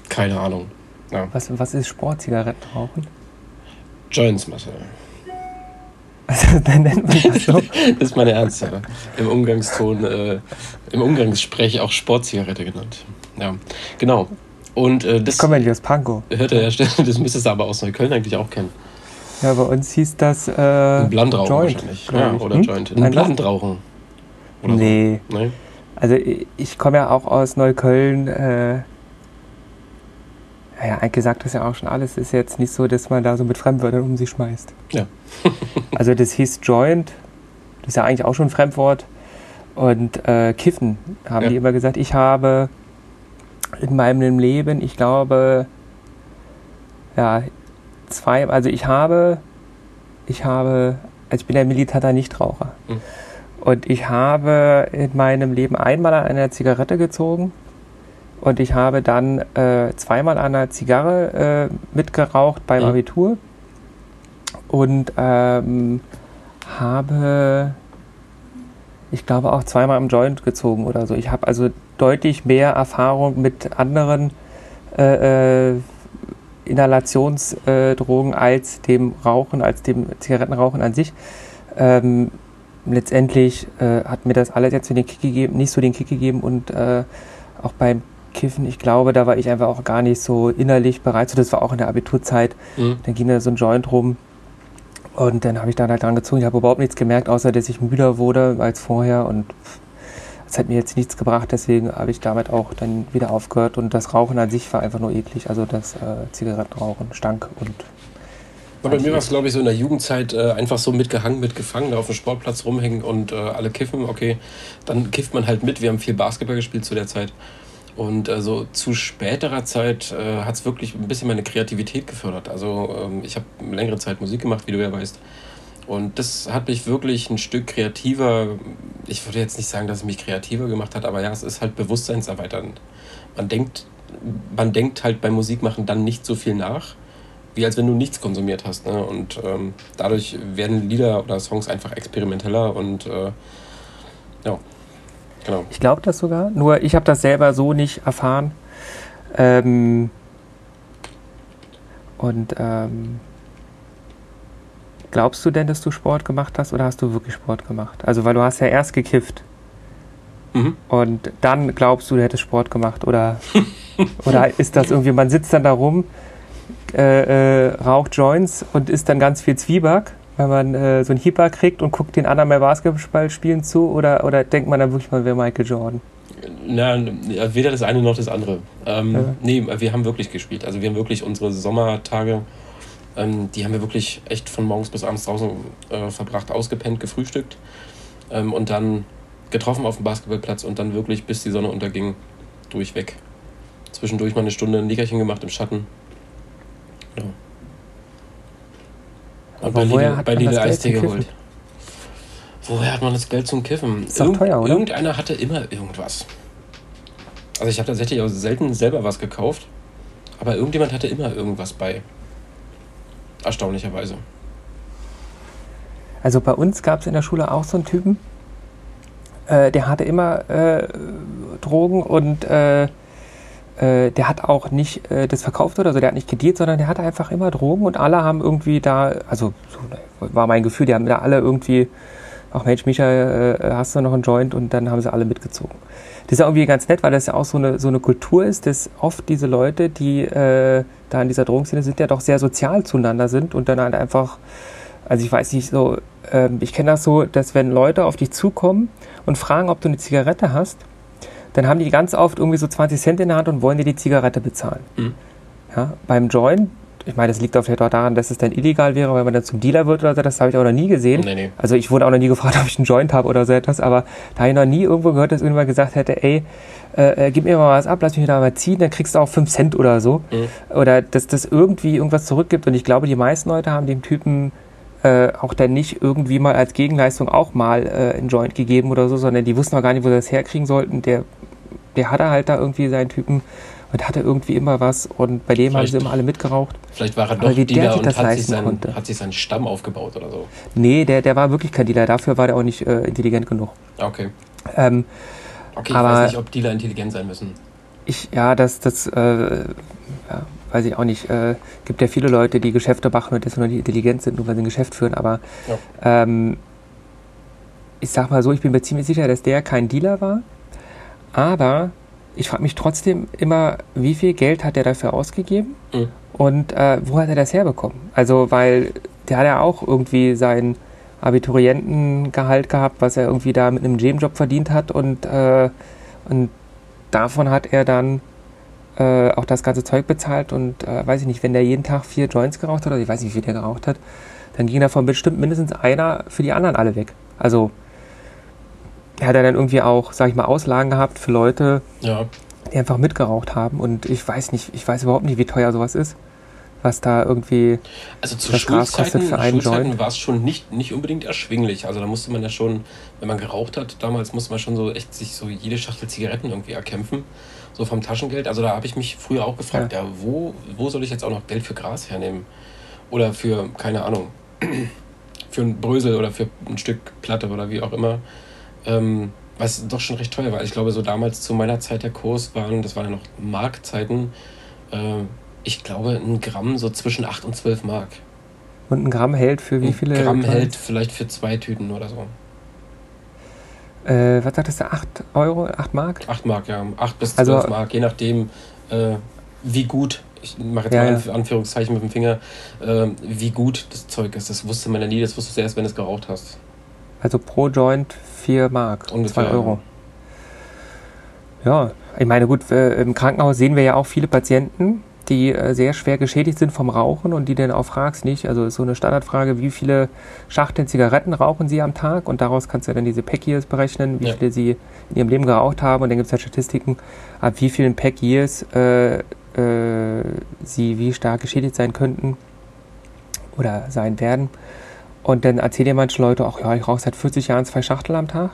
keine Ahnung. Ja. Was, was ist Sportzigaretten rauchen? Joints, Marcel. Dann nennt man das so. Das ist meine Ernst, ja. Im Umgangston, äh, im Umgangssprech auch Sportzigarette genannt. Ja, genau. Und äh, das Ich komme ja nicht aus Pankow. hört er ja, das müsstest du aber aus Neukölln eigentlich auch kennen. Ja, bei uns hieß das äh, Ein Blandrauchen Joint, wahrscheinlich. Ja, oder Hm? Joint. Ein Ein? Blandrauchen. Oder Nee. So. Nee? Also ich, ich komme ja auch aus Neukölln. Äh, ja, eigentlich sagt das ja auch schon alles. Ist jetzt nicht so, dass man da so mit Fremdwörtern um sich schmeißt. Ja. also das hieß Joint. Das ist ja eigentlich auch schon ein Fremdwort. Und äh, Kiffen haben Ja. die immer gesagt. Ich habe in meinem Leben, ich glaube, ja, zwei, also ich habe, ich habe, also ich bin ja militanter Nichtraucher. Mhm. Und ich habe in meinem Leben einmal an einer Zigarette gezogen und ich habe dann äh, zweimal an einer Zigarre äh, mitgeraucht beim Mhm. Abitur und ähm, habe, ich glaube, auch zweimal im Joint gezogen oder so. Ich habe also deutlich mehr Erfahrung mit anderen äh, äh, Inhalationsdrogen als dem Rauchen, als dem Zigarettenrauchen an sich. Ähm, letztendlich äh, hat mir das alles jetzt so den Kick gegeben, nicht so den Kick gegeben und äh, auch beim Kiffen, ich glaube, da war ich einfach auch gar nicht so innerlich bereit. So, das war auch in der Abiturzeit. Mhm. Dann ging da so ein Joint rum und dann habe ich dann halt dran gezogen. Ich habe überhaupt nichts gemerkt, außer dass ich müder wurde als vorher und es hat mir jetzt nichts gebracht. Deswegen habe ich damit auch dann wieder aufgehört und das Rauchen an sich war einfach nur eklig. Also das äh, Zigarettenrauchen stank und Und bei mir war es, glaube ich, so in der Jugendzeit äh, einfach so mitgehangen, mitgefangen, da auf dem Sportplatz rumhängen und äh, alle kiffen. Okay, dann kifft man halt mit. Wir haben viel Basketball gespielt zu der Zeit. Und äh, so zu späterer Zeit äh, hat es wirklich ein bisschen meine Kreativität gefördert. Also ähm, ich habe längere Zeit Musik gemacht, wie du ja weißt. Und das hat mich wirklich ein Stück kreativer, ich würde jetzt nicht sagen, dass es mich kreativer gemacht hat, aber ja, es ist halt bewusstseinserweiternd. Man denkt, man denkt halt beim Musikmachen dann nicht so viel nach, wie als wenn du nichts konsumiert hast. Ne? Und ähm, dadurch werden Lieder oder Songs einfach experimenteller und äh, ja, genau. Ich glaube das sogar, nur ich habe das selber so nicht erfahren. Ähm, und ähm, glaubst du denn, dass du Sport gemacht hast oder hast du wirklich Sport gemacht? Also, weil du hast ja erst gekifft Mhm. und dann glaubst du, du hättest Sport gemacht oder, oder ist das irgendwie, man sitzt dann da rum, äh, äh, raucht Joints und isst dann ganz viel Zwieback, weil man äh, so ein Hieper kriegt und guckt den anderen beim Basketball spielen zu oder, oder denkt man dann wirklich, man wäre Michael Jordan? Na, ja, weder das eine noch das andere. Ähm, Ja. Nee, wir haben wirklich gespielt. Also wir haben wirklich unsere Sommertage, ähm, die haben wir wirklich echt von morgens bis abends draußen äh, verbracht, ausgepennt, gefrühstückt ähm, und dann getroffen auf dem Basketballplatz und dann wirklich bis die Sonne unterging durchweg. Zwischendurch mal eine Stunde ein Nickerchen gemacht im Schatten. Genau. Und Aber bei woher Lidl, hat bei man Lidl das Geld Eistee zum geholt. Woher hat man das Geld zum Kiffen? Ist doch teuer, oder? Irgendeiner hatte immer irgendwas. Also ich habe tatsächlich auch selten selber was gekauft, aber irgendjemand hatte immer irgendwas bei. Erstaunlicherweise. Also bei uns gab es in der Schule auch so einen Typen, äh, der hatte immer äh, Drogen und äh, äh, der hat auch nicht äh, das verkauft oder so, der hat nicht gedealt, sondern der hatte einfach immer Drogen und alle haben irgendwie da, also so war mein Gefühl, die haben da alle irgendwie, ach Mensch, Micha, äh, hast du noch einen Joint und dann haben sie alle mitgezogen. Das ist ja irgendwie ganz nett, weil das ja auch so eine, so eine Kultur ist, dass oft diese Leute, die äh, da in dieser Drogenszene sind, ja doch sehr sozial zueinander sind und dann halt einfach, also ich weiß nicht so, ähm, ich kenne das so, dass wenn Leute auf dich zukommen und fragen, ob du eine Zigarette hast, dann haben die ganz oft irgendwie so 20 Cent in der Hand und wollen dir die Zigarette bezahlen. Mhm. Ja, beim Joint, ich meine, das liegt auch vielleicht auch daran, dass es dann illegal wäre, weil man dann zum Dealer wird oder so, das habe ich auch noch nie gesehen. Nee, nee. Also ich wurde auch noch nie gefragt, ob ich einen Joint habe oder so etwas, aber da habe ich noch nie irgendwo gehört, dass irgendjemand gesagt hätte, ey, äh, äh, gib mir mal was ab, lass mich da mal ziehen, dann kriegst du auch 5 Cent oder so. Mhm. Oder dass das irgendwie irgendwas zurückgibt. Und ich glaube, die meisten Leute haben dem Typen äh, auch dann nicht irgendwie mal als Gegenleistung auch mal äh, einen Joint gegeben oder so, sondern die wussten auch gar nicht, wo sie das herkriegen sollten. Der, der hatte halt da irgendwie seinen Typen und hatte irgendwie immer was und bei dem haben sie Vielleicht- immer alle mitgeraucht. Vielleicht war er Aber doch wie der Dealer sich und das hat sich, leisten sein, konnte. hat sich seinen Stamm aufgebaut oder so. Nee, der, der war wirklich kein Dealer, dafür war der auch nicht äh, intelligent genug. Okay. Ähm, Okay, ich Aber- weiß nicht, ob Dealer intelligent sein müssen. Ich, ja, das, das, äh, ja, weiß ich auch nicht. Äh, gibt ja viele Leute, die Geschäfte machen und deswegen noch nicht intelligent sind, nur weil sie ein Geschäft führen. Aber ähm, ich sag mal so, ich bin mir ziemlich sicher, dass der kein Dealer war. Aber ich frage mich trotzdem immer, wie viel Geld hat er dafür ausgegeben Mhm. und äh, wo hat er das herbekommen? Also, weil der hat ja auch irgendwie sein Abiturientengehalt gehabt, was er irgendwie da mit einem Nebenjob verdient hat und, äh, und davon hat er dann äh, auch das ganze Zeug bezahlt und äh, weiß ich nicht, wenn der jeden Tag vier Joints geraucht hat, oder ich weiß nicht, wie viel der geraucht hat, dann ging davon bestimmt mindestens einer für die anderen alle weg. Also er hat ja dann irgendwie auch, sag ich mal, Auslagen gehabt für Leute, Ja. die einfach mitgeraucht haben und ich weiß nicht, ich weiß überhaupt nicht, wie teuer sowas ist, was da irgendwie, Also zu Das Schulzeiten, für einen Schulzeiten war es schon nicht, nicht unbedingt erschwinglich. Also da musste man ja schon, wenn man geraucht hat, damals musste man schon so echt sich so jede Schachtel Zigaretten irgendwie erkämpfen. So vom Taschengeld. Also da habe ich mich früher auch gefragt, ja, wo, wo soll ich jetzt auch noch Geld für Gras hernehmen? Oder für, keine Ahnung, für ein Brösel oder für ein Stück Platte oder wie auch immer. Ähm, was doch schon recht teuer war. Ich glaube, so damals zu meiner Zeit der Kurs waren, das waren ja noch Markzeiten, äh, ich glaube, ein Gramm so zwischen 8 und 12 Mark. Und ein Gramm hält für wie viele? Ein Gramm Gramm? hält vielleicht für zwei Tüten oder so. Äh, was sagtest du? 8 Euro? 8 Mark? 8 Mark, ja. 8 bis Also- 12 Mark, je nachdem, äh, wie gut, ich mache jetzt Ja, mal ja. Anf- Anführungszeichen mit dem Finger, äh, wie gut das Zeug ist. Das wusste man ja nie, das wusstest du erst, wenn du es geraucht hast. Also pro Joint 4 Mark. Ungefähr, 2 Euro. Ja, ich meine, gut, äh, im Krankenhaus sehen wir ja auch viele Patienten, die äh, sehr schwer geschädigt sind vom Rauchen und die dann auch fragst nicht, also ist so eine Standardfrage, wie viele Schachteln Zigaretten rauchen sie am Tag und daraus kannst du dann diese Pack Years berechnen, wie Ja. viele sie in ihrem Leben geraucht haben und dann gibt es halt Statistiken, ab wie vielen Pack Years äh, äh, sie wie stark geschädigt sein könnten oder sein werden. Und dann erzählen dir manche Leute auch, ja, ich rauche seit 40 Jahren zwei Schachteln am Tag.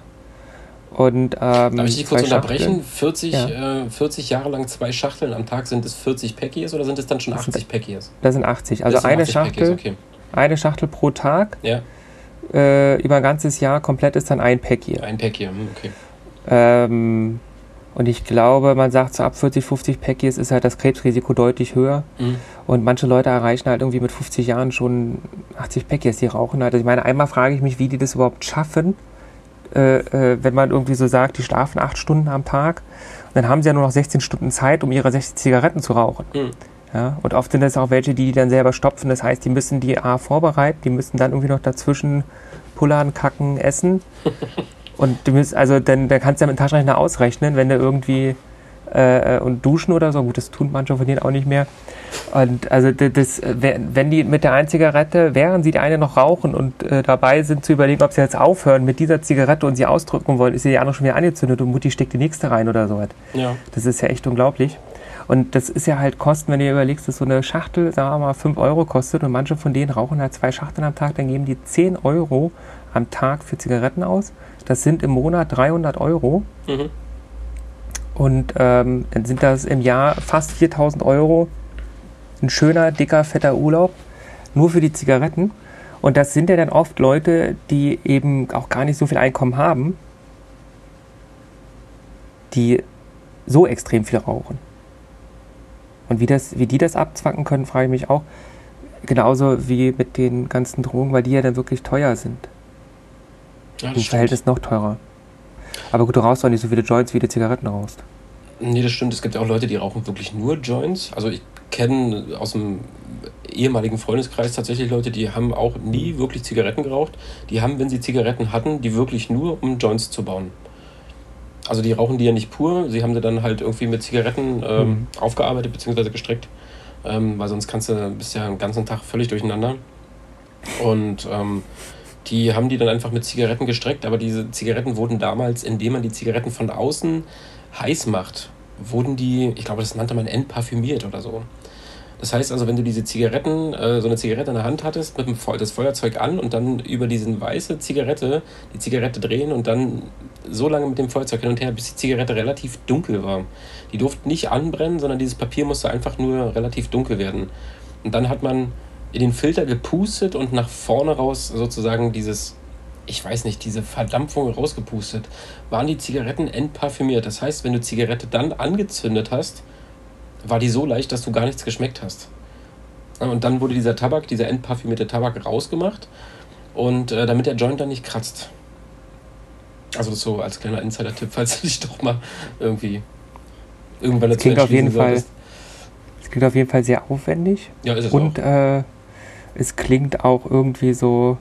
Und, ähm, Darf ich dich kurz unterbrechen? Schachteln- 40, Ja. äh, 40 Jahre lang zwei Schachteln am Tag, sind es 40 Packies oder sind es dann schon Das sind- 80 Packies? Das sind 80. Also sind eine 80 Packies, Schachtel, okay. eine Schachtel pro Tag. Ja, Äh, über ein ganzes Jahr komplett ist dann ein Pack hier. ein Packie, hm, okay. Ähm, und ich glaube, man sagt so ab 40, 50 Packies ist halt das Krebsrisiko deutlich höher. Hm. Und manche Leute erreichen halt irgendwie mit 50 Jahren schon 80 Packies, die rauchen halt. Also ich meine, einmal frage ich mich, wie die das überhaupt schaffen, äh, äh, wenn man irgendwie so sagt, die schlafen acht Stunden am Tag. Und dann haben sie ja nur noch 16 Stunden Zeit, um ihre 60 Zigaretten zu rauchen. Hm. Ja, und oft sind es auch welche, die die dann selber stopfen. Das heißt, die müssen die A vorbereiten, die müssen dann irgendwie noch dazwischen pullern, kacken, essen. Und du müsst, also dann, dann kannst du ja mit dem Taschenrechner ausrechnen, wenn du irgendwie äh, äh, und duschen oder so, gut, das tun manche von denen auch nicht mehr. Und also das, äh, wenn die mit der einen Zigarette, während sie die eine noch rauchen und äh, dabei sind zu überlegen, ob sie jetzt aufhören mit dieser Zigarette und sie ausdrücken wollen, ist sie die andere schon wieder angezündet und Mutti steckt die nächste rein oder so. Ja. Das ist ja echt unglaublich. Und das ist ja halt Kosten, wenn du dir überlegst, dass so eine Schachtel, sagen wir mal, 5 Euro kostet und manche von denen rauchen halt zwei Schachteln am Tag, dann geben die 10 Euro am Tag für Zigaretten aus. Das sind im Monat 300 Euro Mhm. Und ähm, dann sind das im Jahr fast 4000 Euro. Ein schöner, dicker, fetter Urlaub, nur für die Zigaretten. Und das sind ja dann oft Leute, die eben auch gar nicht so viel Einkommen haben, die so extrem viel rauchen. Und wie, das, wie die das abzwacken können, frage ich mich auch. Genauso wie mit den ganzen Drogen, weil die ja dann wirklich teuer sind. Ja, Im. Verhältnis noch teurer. Aber gut, du rauchst auch nicht so viele Joints, wie du Zigaretten rauchst. Nee, das stimmt. Es gibt ja auch Leute, die rauchen wirklich nur Joints. Also ich kenne aus dem ehemaligen Freundeskreis tatsächlich Leute, die haben auch nie wirklich Zigaretten geraucht. Die haben, wenn sie Zigaretten hatten, die wirklich nur, um Joints zu bauen. Also die rauchen die ja nicht pur, sie haben sie dann halt irgendwie mit Zigaretten ähm, Mhm. aufgearbeitet bzw. gestreckt. Ähm, weil sonst kannst du, bist ja den ganzen Tag völlig durcheinander. Und ähm, die haben die dann einfach mit Zigaretten gestreckt, aber diese Zigaretten wurden damals, indem man die Zigaretten von außen heiß macht, wurden die, ich glaube, das nannte man entparfümiert oder so. Das heißt also, wenn du diese Zigaretten, äh, so eine Zigarette in der Hand hattest, mit dem Feu das Feuerzeug an und dann über diese weiße Zigarette die Zigarette drehen und dann so lange mit dem Feuerzeug hin und her, bis die Zigarette relativ dunkel war. Die durfte nicht anbrennen, sondern dieses Papier musste einfach nur relativ dunkel werden. Und dann hat man in den Filter gepustet und nach vorne raus sozusagen dieses, ich weiß nicht, diese Verdampfung rausgepustet, waren die Zigaretten entparfümiert. Das heißt, wenn du Zigarette dann angezündet hast, war die so leicht, dass du gar nichts geschmeckt hast. Und dann wurde dieser Tabak, dieser entparfümierte Tabak rausgemacht und äh, damit der Joint dann nicht kratzt. Also das so als kleiner Insider-Tipp, falls du dich doch mal irgendwie irgendwann dazu klingt auf jeden entschließen Fall- solltest. Es klingt auf jeden Fall sehr aufwendig. Ja, ist es Und auch. äh, es klingt auch irgendwie so,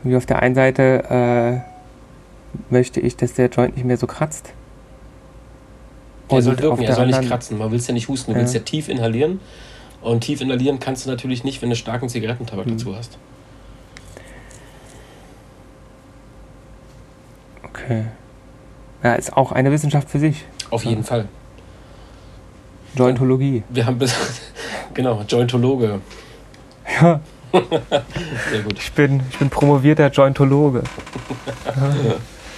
irgendwie auf der einen Seite äh, möchte ich, dass der Joint nicht mehr so kratzt. Er soll wirken, er der soll nicht kratzen. Man will es ja nicht husten, du Ja. willst ja tief inhalieren. Und tief inhalieren kannst du natürlich nicht, wenn du starken Zigarettentabak Hm. dazu hast. Okay. Ja, ist auch eine Wissenschaft für sich. Auf Ja. jeden Fall. Jointologie. Wir haben bis. genau, Jointologe. Ja, Sehr gut. ich bin, ich bin promovierter Jointologe.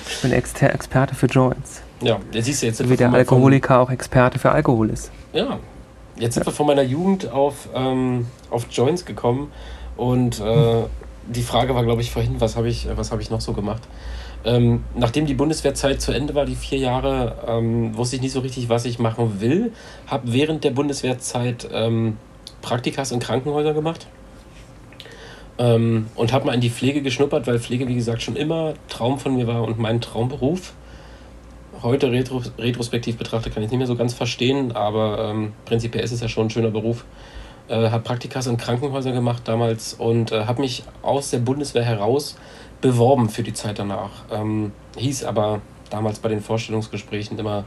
Ich bin Exter Experte für Joints. Ja, jetzt siehst du jetzt. So wie der Alkoholiker auch Experte für Alkohol ist. Ja, jetzt sind wir von meiner Jugend auf, ähm, auf Joints gekommen und äh, die Frage war, glaube ich, vorhin, was habe ich, was hab ich noch so gemacht? Ähm, nachdem die Bundeswehrzeit zu Ende war, die vier Jahre, ähm, wusste ich nicht so richtig, was ich machen will. Habe während der Bundeswehrzeit ähm, Praktikas in Krankenhäusern gemacht ähm, und habe mal in die Pflege geschnuppert, weil Pflege, wie gesagt, schon immer Traum von mir war und mein Traumberuf. Heute retro retrospektiv betrachtet kann ich nicht mehr so ganz verstehen, aber ähm, prinzipiell ist es ja schon ein schöner Beruf. Äh, habe Praktikas in Krankenhäusern gemacht damals und äh, habe mich aus der Bundeswehr heraus beworben für die Zeit danach. Ähm, hieß aber damals bei den Vorstellungsgesprächen immer,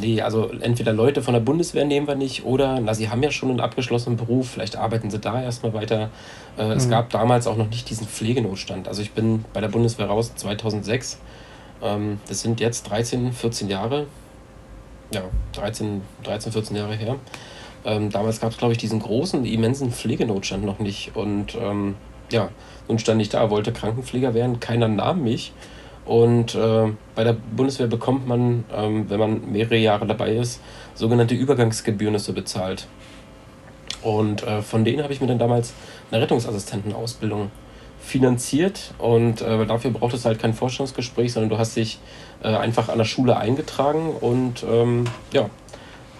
nee, also entweder Leute von der Bundeswehr nehmen wir nicht oder, na, sie haben ja schon einen abgeschlossenen Beruf, vielleicht arbeiten sie da erstmal weiter. Äh, mhm. Es gab damals auch noch nicht diesen Pflegenotstand. Also ich bin bei der Bundeswehr raus 2006. Ähm, das sind jetzt 13, 14 Jahre. Ja, 13, 13 14 Jahre her. Ähm, damals gab es, glaube ich, diesen großen, immensen Pflegenotstand noch nicht. Und ähm, ja, nun stand ich da, wollte Krankenpfleger werden, keiner nahm mich. Und äh, bei der Bundeswehr bekommt man, ähm, wenn man mehrere Jahre dabei ist, sogenannte Übergangsgebühren so bezahlt. Und äh, von denen habe ich mir dann damals eine Rettungsassistentenausbildung finanziert. Und äh, dafür braucht es halt kein Vorstellungsgespräch, sondern du hast dich äh, einfach an der Schule eingetragen und ähm, ja,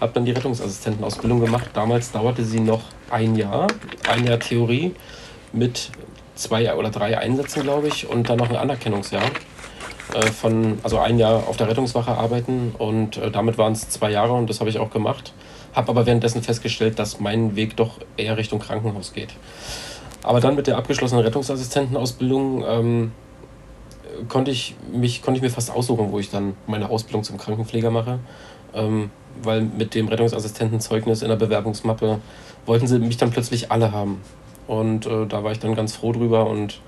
habe dann die Rettungsassistentenausbildung gemacht. Damals dauerte sie noch ein Jahr, ein Jahr Theorie mit zwei oder drei Einsätzen, glaube ich, und dann noch ein Anerkennungsjahr. Äh, von, also ein Jahr auf der Rettungswache arbeiten und äh, damit waren es zwei Jahre und das habe ich auch gemacht. Habe aber währenddessen festgestellt, dass mein Weg doch eher Richtung Krankenhaus geht. Aber dann mit der abgeschlossenen Rettungsassistentenausbildung ähm, konnte, ich mich, konnte ich mir fast aussuchen, wo ich dann meine Ausbildung zum Krankenpfleger mache. Ähm, weil mit dem Rettungsassistentenzeugnis in der Bewerbungsmappe wollten sie mich dann plötzlich alle haben. Und äh, da war ich dann ganz froh drüber und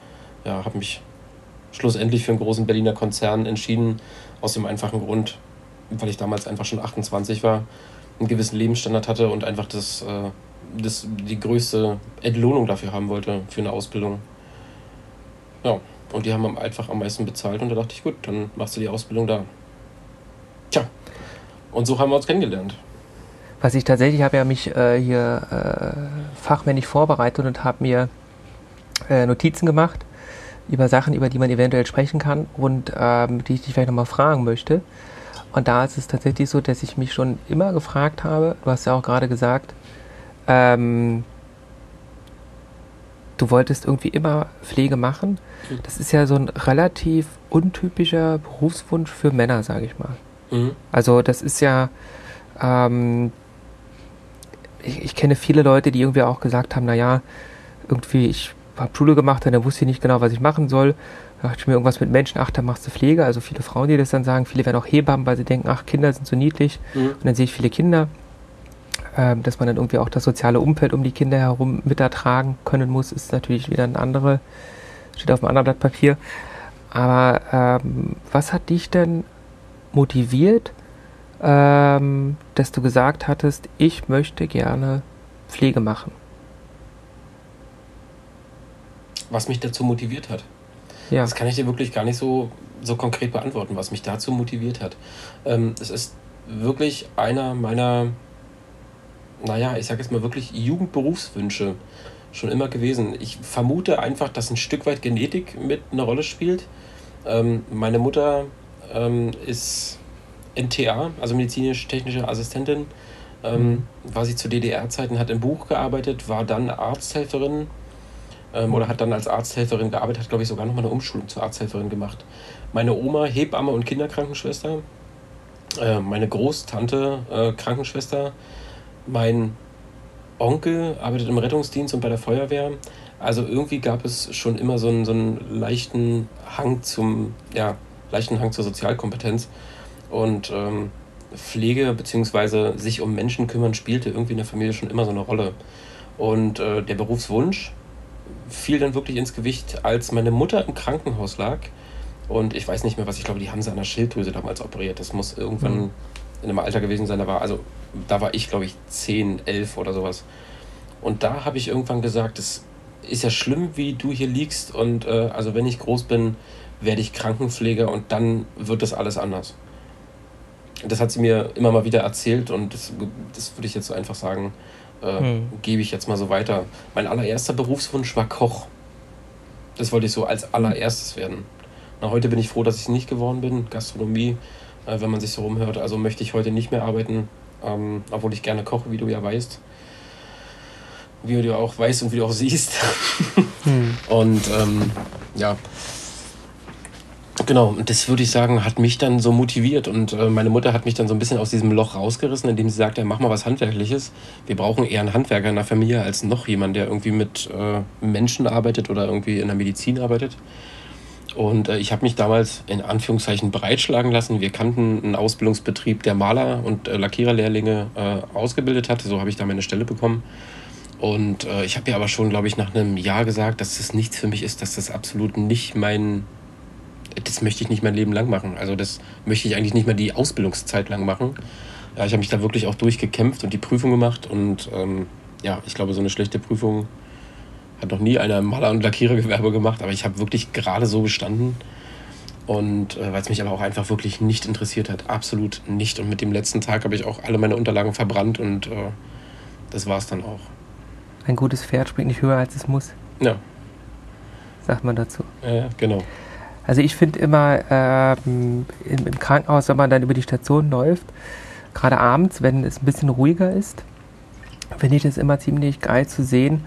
ja, habe mich schlussendlich für einen großen Berliner Konzern entschieden, aus dem einfachen Grund, weil ich damals einfach schon 28 war, einen gewissen Lebensstandard hatte und einfach das, äh, das, die größte Entlohnung dafür haben wollte für eine Ausbildung. Ja, und die haben einfach am meisten bezahlt und da dachte ich, gut, dann machst du die Ausbildung da. Tja, und so haben wir uns kennengelernt. Was ich tatsächlich habe ja mich äh, hier äh, fachmännisch vorbereitet und habe mir äh, Notizen gemacht über Sachen, über die man eventuell sprechen kann und ähm, die ich dich vielleicht nochmal fragen möchte. Und da ist es tatsächlich so, dass ich mich schon immer gefragt habe, du hast ja auch gerade gesagt, ähm, du wolltest irgendwie immer Pflege machen. Das ist ja so ein relativ untypischer Berufswunsch für Männer, sage ich mal. Mhm. Also das ist ja, ähm, ich, ich, kenne viele Leute, die irgendwie auch gesagt haben, naja, irgendwie, ich habe Schule gemacht und dann wusste ich nicht genau, was ich machen soll. Da dachte ich mir irgendwas mit Menschen, ach, da machst du Pflege. Also viele Frauen, die das dann sagen, viele werden auch Hebammen, weil sie denken, ach, Kinder sind so niedlich. Mhm. Und dann sehe ich viele Kinder, ähm, dass man dann irgendwie auch das soziale Umfeld um die Kinder herum mit ertragen können muss, ist natürlich wieder ein anderer, steht auf einem anderen Blatt Papier. Aber ähm, was hat dich denn motiviert, ähm, dass du gesagt hattest, ich möchte gerne Pflege machen? Was mich dazu motiviert hat? Ja. Das kann ich dir wirklich gar nicht so, so konkret beantworten, was mich dazu motiviert hat. Ähm, es ist wirklich einer meiner, naja, ich sage jetzt mal wirklich Jugendberufswünsche schon immer gewesen. Ich vermute einfach, dass ein Stück weit Genetik mit eine Rolle spielt. Ähm, meine Mutter ähm, ist NTA, also medizinisch-technische Assistentin. Ähm, mhm. War sie zu DDR-Zeiten, hat im Buch gearbeitet, war dann Arzthelferin ähm, oder hat dann als Arzthelferin gearbeitet, hat, glaube ich, sogar nochmal eine Umschulung zur Arzthelferin gemacht. Meine Oma, Hebamme und Kinderkrankenschwester. Äh, meine Großtante, äh, Krankenschwester. Mein Onkel arbeitet im Rettungsdienst und bei der Feuerwehr. Also irgendwie gab es schon immer so einen, so einen leichten Hang zum, ja, leichten Hang zur Sozialkompetenz. Und ähm, Pflege bzw. sich um Menschen kümmern spielte irgendwie in der Familie schon immer so eine Rolle. Und äh, der Berufswunsch fiel dann wirklich ins Gewicht, als meine Mutter im Krankenhaus lag. Und ich weiß nicht mehr, was ich glaube, die haben sie an der Schilddrüse damals operiert. Das muss irgendwann mhm. in einem Alter gewesen sein. Da war, also, da war ich, glaube ich, 10, 11 oder sowas. Und da habe ich irgendwann gesagt, es ist ja schlimm, wie du hier liegst. Und äh, also wenn ich groß bin, werde ich Krankenpfleger und dann wird das alles anders. Das hat sie mir immer mal wieder erzählt und das, das würde ich jetzt so einfach sagen, äh, hm. gebe ich jetzt mal so weiter. Mein allererster Berufswunsch war Koch. Das wollte ich so als allererstes werden. Na, heute bin ich froh, dass ich es nicht geworden bin. Gastronomie, äh, wenn man sich so rumhört. Also möchte ich heute nicht mehr arbeiten, ähm, obwohl ich gerne koche, wie du ja weißt. Wie du auch weißt und wie du auch siehst. Hm. Und ähm, ja, genau, und das würde ich sagen, hat mich dann so motiviert. Und äh, meine Mutter hat mich dann so ein bisschen aus diesem Loch rausgerissen, indem sie sagte, mach mal was Handwerkliches. Wir brauchen eher einen Handwerker in der Familie als noch jemand, der irgendwie mit äh, Menschen arbeitet oder irgendwie in der Medizin arbeitet. Und äh, ich habe mich damals in Anführungszeichen breitschlagen lassen. Wir kannten einen Ausbildungsbetrieb, der Maler und äh, Lackiererlehrlinge äh, ausgebildet hat. So habe ich da meine Stelle bekommen. Und äh, ich habe ja aber schon, glaube ich, nach einem Jahr gesagt, dass das nichts für mich ist, dass das absolut nicht mein, das möchte ich nicht mein Leben lang machen. Also das möchte ich eigentlich nicht mehr die Ausbildungszeit lang machen. Ja, ich habe mich da wirklich auch durchgekämpft und die Prüfung gemacht. Und ähm, ja, ich glaube, so eine schlechte Prüfung hat noch nie einer im Maler- und Lackierergewerbe gemacht, aber ich habe wirklich gerade so bestanden. Und äh, weil es mich aber auch einfach wirklich nicht interessiert hat. Absolut nicht. Und mit dem letzten Tag habe ich auch alle meine Unterlagen verbrannt und äh, das war es dann auch. Ein gutes Pferd springt nicht höher, als es muss, Ja, sagt man dazu. äh, genau. Also ich finde immer ähm, im, Krankenhaus, wenn man dann über die Station läuft, gerade abends, wenn es ein bisschen ruhiger ist, finde ich das immer ziemlich geil zu sehen,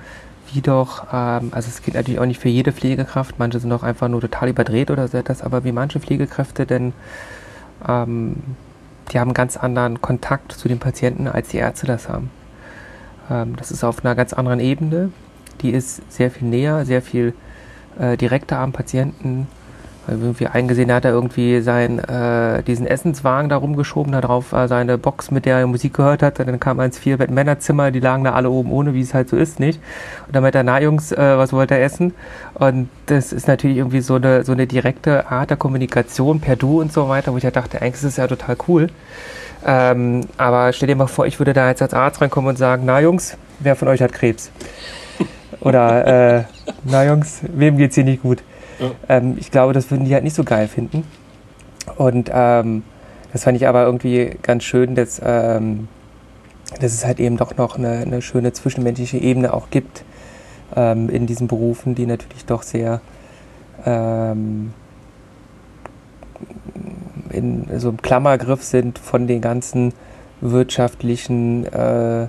wie doch, ähm, also es geht natürlich auch nicht für jede Pflegekraft, manche sind auch einfach nur total überdreht oder so etwas, aber wie manche Pflegekräfte denn, ähm, die haben ganz anderen Kontakt zu den Patienten, als die Ärzte das haben. Ähm, das ist auf einer ganz anderen Ebene, die ist sehr viel näher, sehr viel äh, direkter am Patienten. Irgendwie eingesehen hat er irgendwie sein, äh, diesen Essenswagen da rumgeschoben, da drauf war seine Box, mit der er Musik gehört hat. Und dann kam er ins Vier-Bett-Männerzimmer, die lagen da alle oben ohne, wie es halt so ist, nicht? Und dann meinte er, na Jungs, äh, was wollt ihr essen? Und das ist natürlich irgendwie so eine, so eine direkte Art der Kommunikation per Du und so weiter, wo ich ja dachte, eigentlich ist es ja total cool. Ähm, aber stell dir mal vor, ich würde da jetzt als Arzt reinkommen und sagen, na Jungs, wer von euch hat Krebs? Oder, äh, na Jungs, wem geht's hier nicht gut? Ähm, ich glaube, das würden die halt nicht so geil finden. Und ähm, das fand ich aber irgendwie ganz schön, dass, ähm, dass es halt eben doch noch eine, eine schöne zwischenmenschliche Ebene auch gibt ähm, in diesen Berufen, die natürlich doch sehr ähm, in so einem Klammergriff sind von den ganzen wirtschaftlichen äh, äh,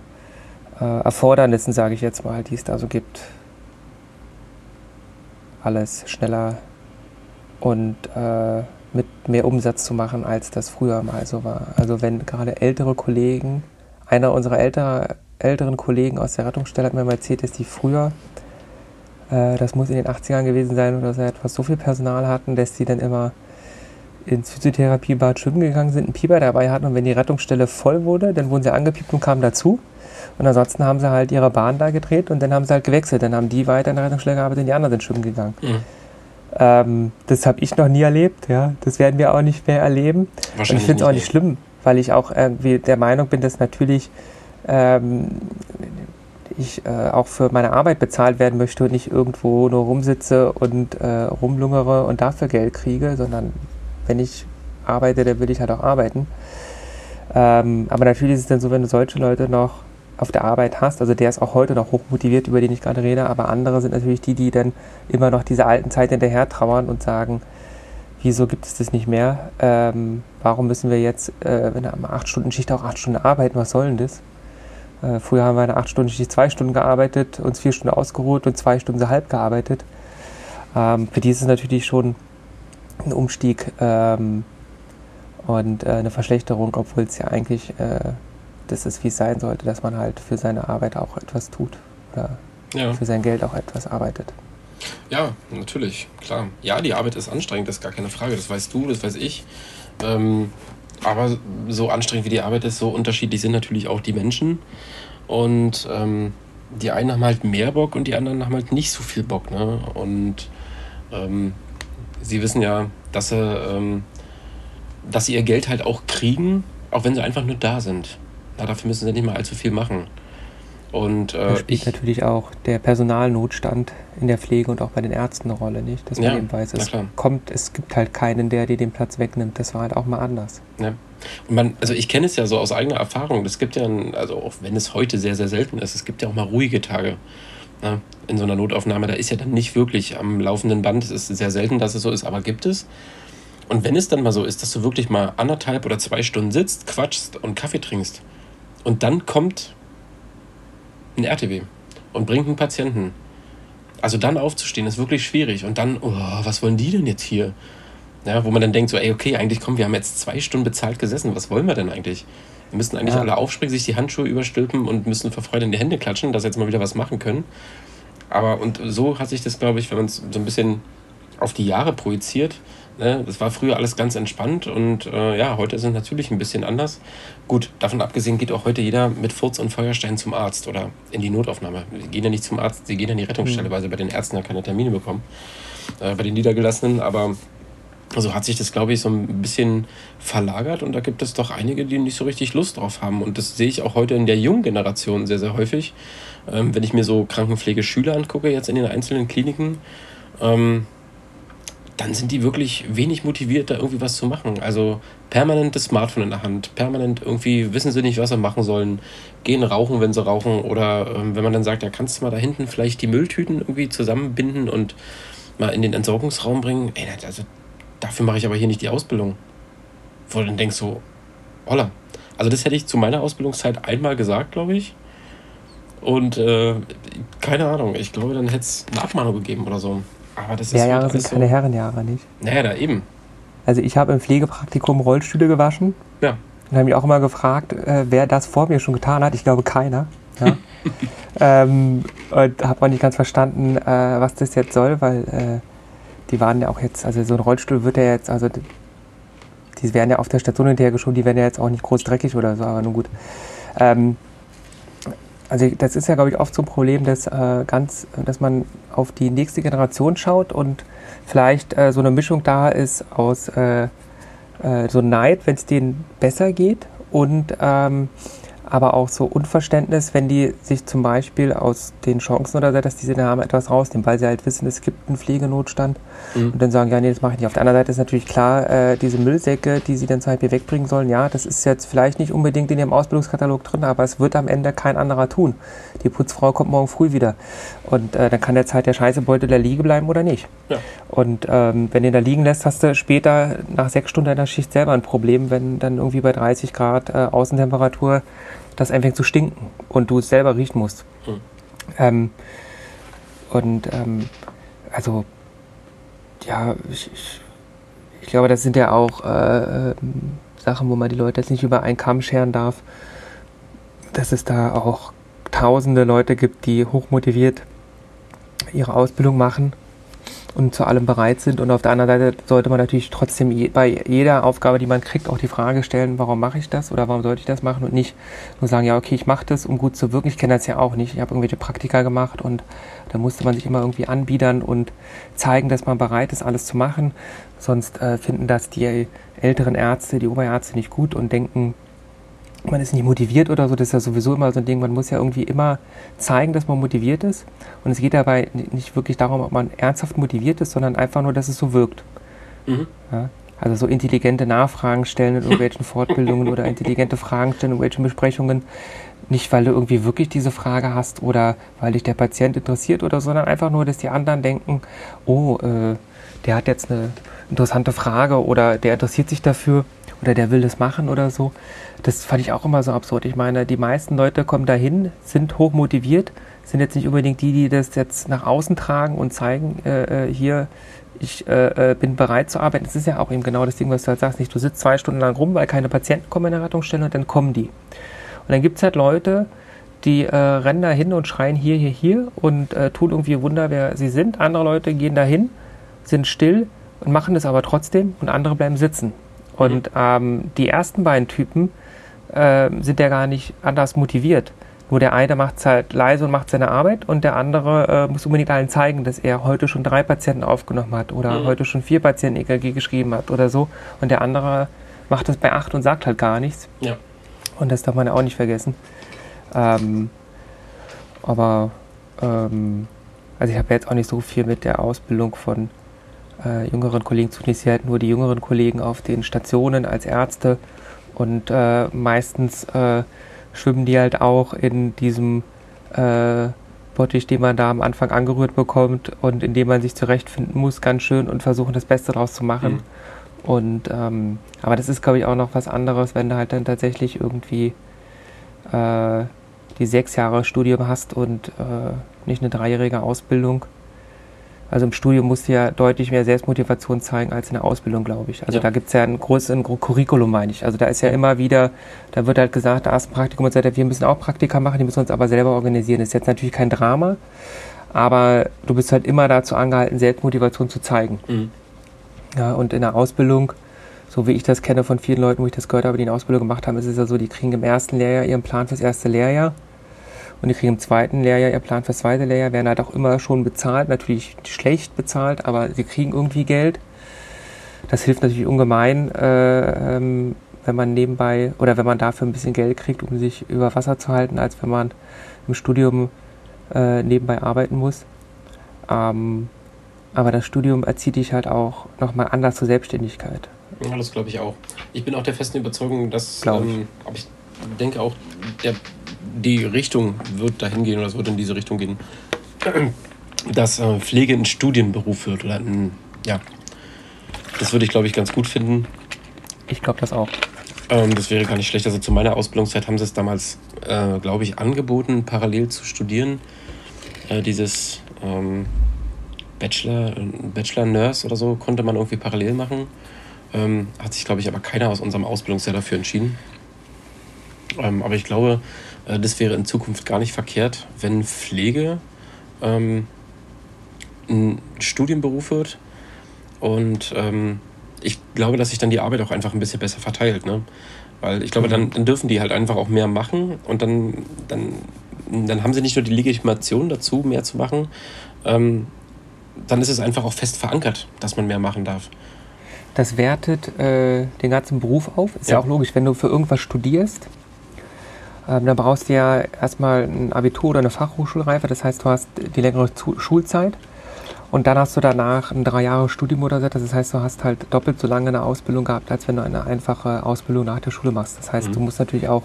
Erfordernissen, sage ich jetzt mal, die es da so gibt. Alles schneller und äh, mit mehr Umsatz zu machen, als das früher mal so war. Also wenn gerade ältere Kollegen, einer unserer ältere, älteren Kollegen aus der Rettungsstelle hat mir mal erzählt, dass die früher, äh, das muss in den 80ern gewesen sein oder so etwas, so viel Personal hatten, dass die dann immer ins Physiotherapiebad schwimmen gegangen sind, einen Pieper dabei hatten und wenn die Rettungsstelle voll wurde, dann wurden sie angepiept und kamen dazu. Und ansonsten haben sie halt ihre Bahn da gedreht und dann haben sie halt gewechselt. Dann haben die weiter in der Rettungsstelle gearbeitet und die anderen sind schwimmen gegangen. Mhm. Ähm, das habe ich noch nie erlebt, ja. Das werden wir auch nicht mehr erleben. Und Wahrscheinlich ich finde es auch nicht, nicht schlimm, weil ich auch irgendwie der Meinung bin, dass natürlich ähm, ich äh, auch für meine Arbeit bezahlt werden möchte und nicht irgendwo nur rumsitze und äh, rumlungere und dafür Geld kriege, sondern wenn ich arbeite, dann will ich halt auch arbeiten. Ähm, aber natürlich ist es dann so, wenn du solche Leute noch auf der Arbeit hast, also der ist auch heute noch hochmotiviert, über den ich gerade rede, aber andere sind natürlich die, die dann immer noch diese alten Zeit hinterher trauern und sagen, wieso gibt es das nicht mehr? Ähm, warum müssen wir jetzt, äh, wir am 8-Stunden-Schicht auch 8 Stunden arbeiten, was soll denn das? Äh, früher haben wir eine 8-Stunden-Schicht 2 Stunden gearbeitet, uns 4 Stunden ausgeruht und 2 Stunden so halb gearbeitet. Ähm, für die ist es natürlich schon ein Umstieg ähm, und äh, eine Verschlechterung, obwohl es ja eigentlich äh, das ist, wie es sein sollte, dass man halt für seine Arbeit auch etwas tut oder Ja. für sein Geld auch etwas arbeitet. Ja, natürlich, klar. Ja, die Arbeit ist anstrengend, das ist gar keine Frage. Das weißt du, das weiß ich. Ähm, aber so anstrengend wie die Arbeit ist, so unterschiedlich sind natürlich auch die Menschen. Und ähm, die einen haben halt mehr Bock und die anderen haben halt nicht so viel Bock. Ne? Und ähm, sie wissen ja, dass sie, ähm, dass sie ihr Geld halt auch kriegen, auch wenn sie einfach nur da sind. Na, dafür müssen sie nicht mal allzu viel machen. Und Da äh, spielt ich, natürlich auch der Personalnotstand in der Pflege und auch bei den Ärzten eine Rolle, nicht? Dass man Ja, eben weiß, na es kommt, es gibt halt keinen, der dir den Platz wegnimmt. Das war halt auch mal anders. Ja. Und man, also ich kenne es ja so aus eigener Erfahrung. Es gibt ja, ein, also auch wenn es heute sehr, sehr selten ist, es gibt ja auch mal ruhige Tage. Ne? In so einer Notaufnahme, da ist ja dann nicht wirklich am laufenden Band. Es ist sehr selten, dass es so ist, aber gibt es. Und wenn es dann mal so ist, dass du wirklich mal anderthalb oder zwei Stunden sitzt, quatschst und Kaffee trinkst und dann kommt ein RTW und bringt einen Patienten. Also dann aufzustehen ist wirklich schwierig und dann, oh, was wollen die denn jetzt hier? Ja, wo man dann denkt so, ey, okay, eigentlich komm, wir haben jetzt zwei Stunden bezahlt gesessen, was wollen wir denn eigentlich? Wir müssen eigentlich Ja. alle aufspringen, sich die Handschuhe überstülpen und müssen vor Freude in die Hände klatschen, dass sie jetzt mal wieder was machen können. Aber und so hat sich das, glaube ich, wenn man es so ein bisschen auf die Jahre projiziert, das war früher alles ganz entspannt und äh, ja, heute ist es natürlich ein bisschen anders. Gut, davon abgesehen geht auch heute jeder mit Furz und Feuerstein zum Arzt oder in die Notaufnahme. Die gehen ja nicht zum Arzt, sie gehen in die Rettungsstelle, weil sie bei den Ärzten ja keine Termine bekommen, äh, bei den Niedergelassenen, aber also hat sich das, glaube ich, so ein bisschen verlagert und da gibt es doch einige, die nicht so richtig Lust drauf haben. Und das sehe ich auch heute in der jungen Generation sehr, sehr häufig. Ähm, wenn ich mir so Krankenpflegeschüler angucke, jetzt in den einzelnen Kliniken, ähm, dann sind die wirklich wenig motiviert, da irgendwie was zu machen. Also permanent das Smartphone in der Hand, permanent irgendwie wissen sie nicht, was sie machen sollen, gehen rauchen, wenn sie rauchen oder ähm, wenn man dann sagt, ja, kannst du mal da hinten vielleicht die Mülltüten irgendwie zusammenbinden und mal in den Entsorgungsraum bringen. Ey, also dafür mache ich aber hier nicht die Ausbildung. Wo du dann denkst so, holla. Also das hätte ich zu meiner Ausbildungszeit einmal gesagt, glaube ich. Und äh, keine Ahnung, ich glaube, dann hätte es eine Abmahnung gegeben oder so. Aber das ist Lehrjahre halt sind keine Herrenjahre, nicht? Naja, da eben. Also ich habe im Pflegepraktikum Rollstühle gewaschen Ja. und habe mich auch immer gefragt, äh, wer das vor mir schon getan hat. Ich glaube keiner. Ja. ähm, und habe auch nicht ganz verstanden, äh, was das jetzt soll, weil äh, die waren ja auch jetzt, also so ein Rollstuhl wird ja jetzt, also die werden ja auf der Station hinterhergeschoben, die werden ja jetzt auch nicht groß dreckig oder so, aber nun gut. Ähm, also das ist ja, glaube ich, oft so ein Problem, dass, äh, ganz, dass man auf die nächste Generation schaut und vielleicht äh, so eine Mischung da ist aus äh, äh, so Neid, wenn es denen besser geht und ähm, aber auch so Unverständnis, wenn die sich zum Beispiel aus den Chancen oder so, dass diese da haben, etwas rausnehmen, weil sie halt wissen, es gibt einen Pflegenotstand Mhm. und dann sagen, ja, nee, das mache ich nicht. Auf der anderen Seite ist natürlich klar, äh, diese Müllsäcke, die sie dann zum Beispiel wegbringen sollen, ja, das ist jetzt vielleicht nicht unbedingt in ihrem Ausbildungskatalog drin, aber es wird am Ende kein anderer tun. Die Putzfrau kommt morgen früh wieder und äh, dann kann jetzt halt der Scheißebeutel da liegen bleiben oder nicht. Ja. Und ähm, wenn du ihn da liegen lässt, hast du später nach sechs Stunden deiner Schicht selber ein Problem, wenn dann irgendwie bei 30 Grad äh, Außentemperatur das anfängt zu stinken und du es selber riechen musst. Mhm. Ähm, und ähm, also ja, ich, ich, ich glaube, das sind ja auch äh, ähm, Sachen, wo man die Leute jetzt nicht über einen Kamm scheren darf, dass es da auch tausende Leute gibt, die hochmotiviert ihre Ausbildung machen und zu allem bereit sind. Und auf der anderen Seite sollte man natürlich trotzdem je, bei jeder Aufgabe, die man kriegt, auch die Frage stellen, warum mache ich das oder warum sollte ich das machen und nicht nur sagen, ja, okay, ich mache das, um gut zu wirken. Ich kenne das ja auch nicht. Ich habe irgendwelche Praktika gemacht und da musste man sich immer irgendwie anbiedern und zeigen, dass man bereit ist, alles zu machen. Sonst äh, finden das die älteren Ärzte, die Oberärzte nicht gut und denken, man ist nicht motiviert oder so. Das ist ja sowieso immer so ein Ding. Man muss ja irgendwie immer zeigen, dass man motiviert ist. Und es geht dabei nicht wirklich darum, ob man ernsthaft motiviert ist, sondern einfach nur, dass es so wirkt. Mhm. Ja? Also so intelligente Nachfragen stellen in irgendwelchen Fortbildungen oder intelligente Fragen stellen in irgendwelchen Besprechungen. Nicht, weil du irgendwie wirklich diese Frage hast oder weil dich der Patient interessiert oder, sondern einfach nur, dass die anderen denken, oh, äh, der hat jetzt eine interessante Frage oder der interessiert sich dafür oder der will das machen oder so. Das fand ich auch immer so absurd. Ich meine, die meisten Leute kommen dahin, sind hoch motiviert, sind jetzt nicht unbedingt die, die das jetzt nach außen tragen und zeigen, äh, äh, hier, ich äh, äh, bin bereit zu arbeiten. Das ist ja auch eben genau das Ding, was du halt sagst. Nicht, du sitzt zwei Stunden lang rum, weil keine Patienten kommen in der Rettungsstelle und dann kommen die. Und dann gibt es halt Leute, die äh, rennen da hin und schreien hier, hier, hier und äh, tun irgendwie Wunder, wer sie sind. Andere Leute gehen dahin, sind still und machen es aber trotzdem und andere bleiben sitzen. Und ähm, die ersten beiden Typen äh, sind ja gar nicht anders motiviert. Nur der eine macht es halt leise und macht seine Arbeit und der andere äh, muss unbedingt allen zeigen, dass er heute schon drei Patienten aufgenommen hat oder Mhm. heute schon vier Patienten EKG geschrieben hat oder so. Und der andere macht das bei acht und sagt halt gar nichts. Ja. Und das darf man ja auch nicht vergessen. Ähm, aber ähm, also ich habe jetzt auch nicht so viel mit der Ausbildung von äh, jüngeren Kollegen zu tun. Ich sehe halt nur die jüngeren Kollegen auf den Stationen als Ärzte und äh, meistens äh, schwimmen die halt auch in diesem äh, Bottich, den man da am Anfang angerührt bekommt und in dem man sich zurechtfinden muss, ganz schön und versuchen, das Beste draus zu machen. Mhm. Und ähm, aber das ist, glaube ich, auch noch was anderes, wenn du halt dann tatsächlich irgendwie äh, die sechs Jahre Studium hast und äh, nicht eine dreijährige Ausbildung. Also im Studium musst du ja deutlich mehr Selbstmotivation zeigen als in der Ausbildung, glaube ich. Also Ja. da gibt es ja ein großes ein Curriculum, meine ich. Also da ist ja immer wieder, da wird halt gesagt, da ist ein Praktikum und so weiter, wir müssen auch Praktika machen, die müssen uns aber selber organisieren. Das ist jetzt natürlich kein Drama, aber du bist halt immer dazu angehalten, Selbstmotivation zu zeigen. Mhm. Ja, und in der Ausbildung, so wie ich das kenne von vielen Leuten, wo ich das gehört habe, die eine Ausbildung gemacht haben, ist es ja so, die kriegen im ersten Lehrjahr ihren Plan fürs erste Lehrjahr und die kriegen im zweiten Lehrjahr ihren Plan fürs zweite Lehrjahr, werden halt auch immer schon bezahlt, natürlich schlecht bezahlt, aber sie kriegen irgendwie Geld. Das hilft natürlich ungemein, äh, ähm, wenn man nebenbei oder wenn man dafür ein bisschen Geld kriegt, um sich über Wasser zu halten, als wenn man im Studium äh, nebenbei arbeiten muss. Ähm, aber das Studium erzieht dich halt auch nochmal anders zur Selbstständigkeit. Ja, das glaube ich auch. Ich bin auch der festen Überzeugung, dass, ich. ähm, aber ich denke auch, der, die Richtung wird dahin gehen oder es wird in diese Richtung gehen, dass äh, Pflege ein Studienberuf wird oder ein, ja, das würde ich glaube ich ganz gut finden. Ich glaube das auch. Ähm, das wäre gar nicht schlecht. Also zu meiner Ausbildungszeit haben sie es damals, äh, glaube ich, angeboten, parallel zu studieren. Äh, dieses ähm, Bachelor, Bachelor Nurse oder so konnte man irgendwie parallel machen. Ähm, hat sich, glaube ich, aber keiner aus unserem Ausbildungsjahr dafür entschieden. Ähm, aber ich glaube, äh, das wäre in Zukunft gar nicht verkehrt, wenn Pflege ähm, ein Studienberuf wird. Und ähm, ich glaube, dass sich dann die Arbeit auch einfach ein bisschen besser verteilt. Ne? Weil ich glaube, dann, dann dürfen die halt einfach auch mehr machen und dann, dann, dann haben sie nicht nur die Legitimation dazu, mehr zu machen. Ähm, dann ist es einfach auch fest verankert, dass man mehr machen darf. Das wertet äh, den ganzen Beruf auf. Ist ja. Ja. auch logisch, wenn du für irgendwas studierst, ähm, dann brauchst du ja erstmal ein Abitur oder eine Fachhochschulreife. Das heißt, du hast die längere Zu Schulzeit und dann hast du danach ein drei Jahre Studium oder so. Das heißt, du hast halt doppelt so lange eine Ausbildung gehabt, als wenn du eine einfache Ausbildung nach der Schule machst. Das heißt, Mhm. du musst natürlich auch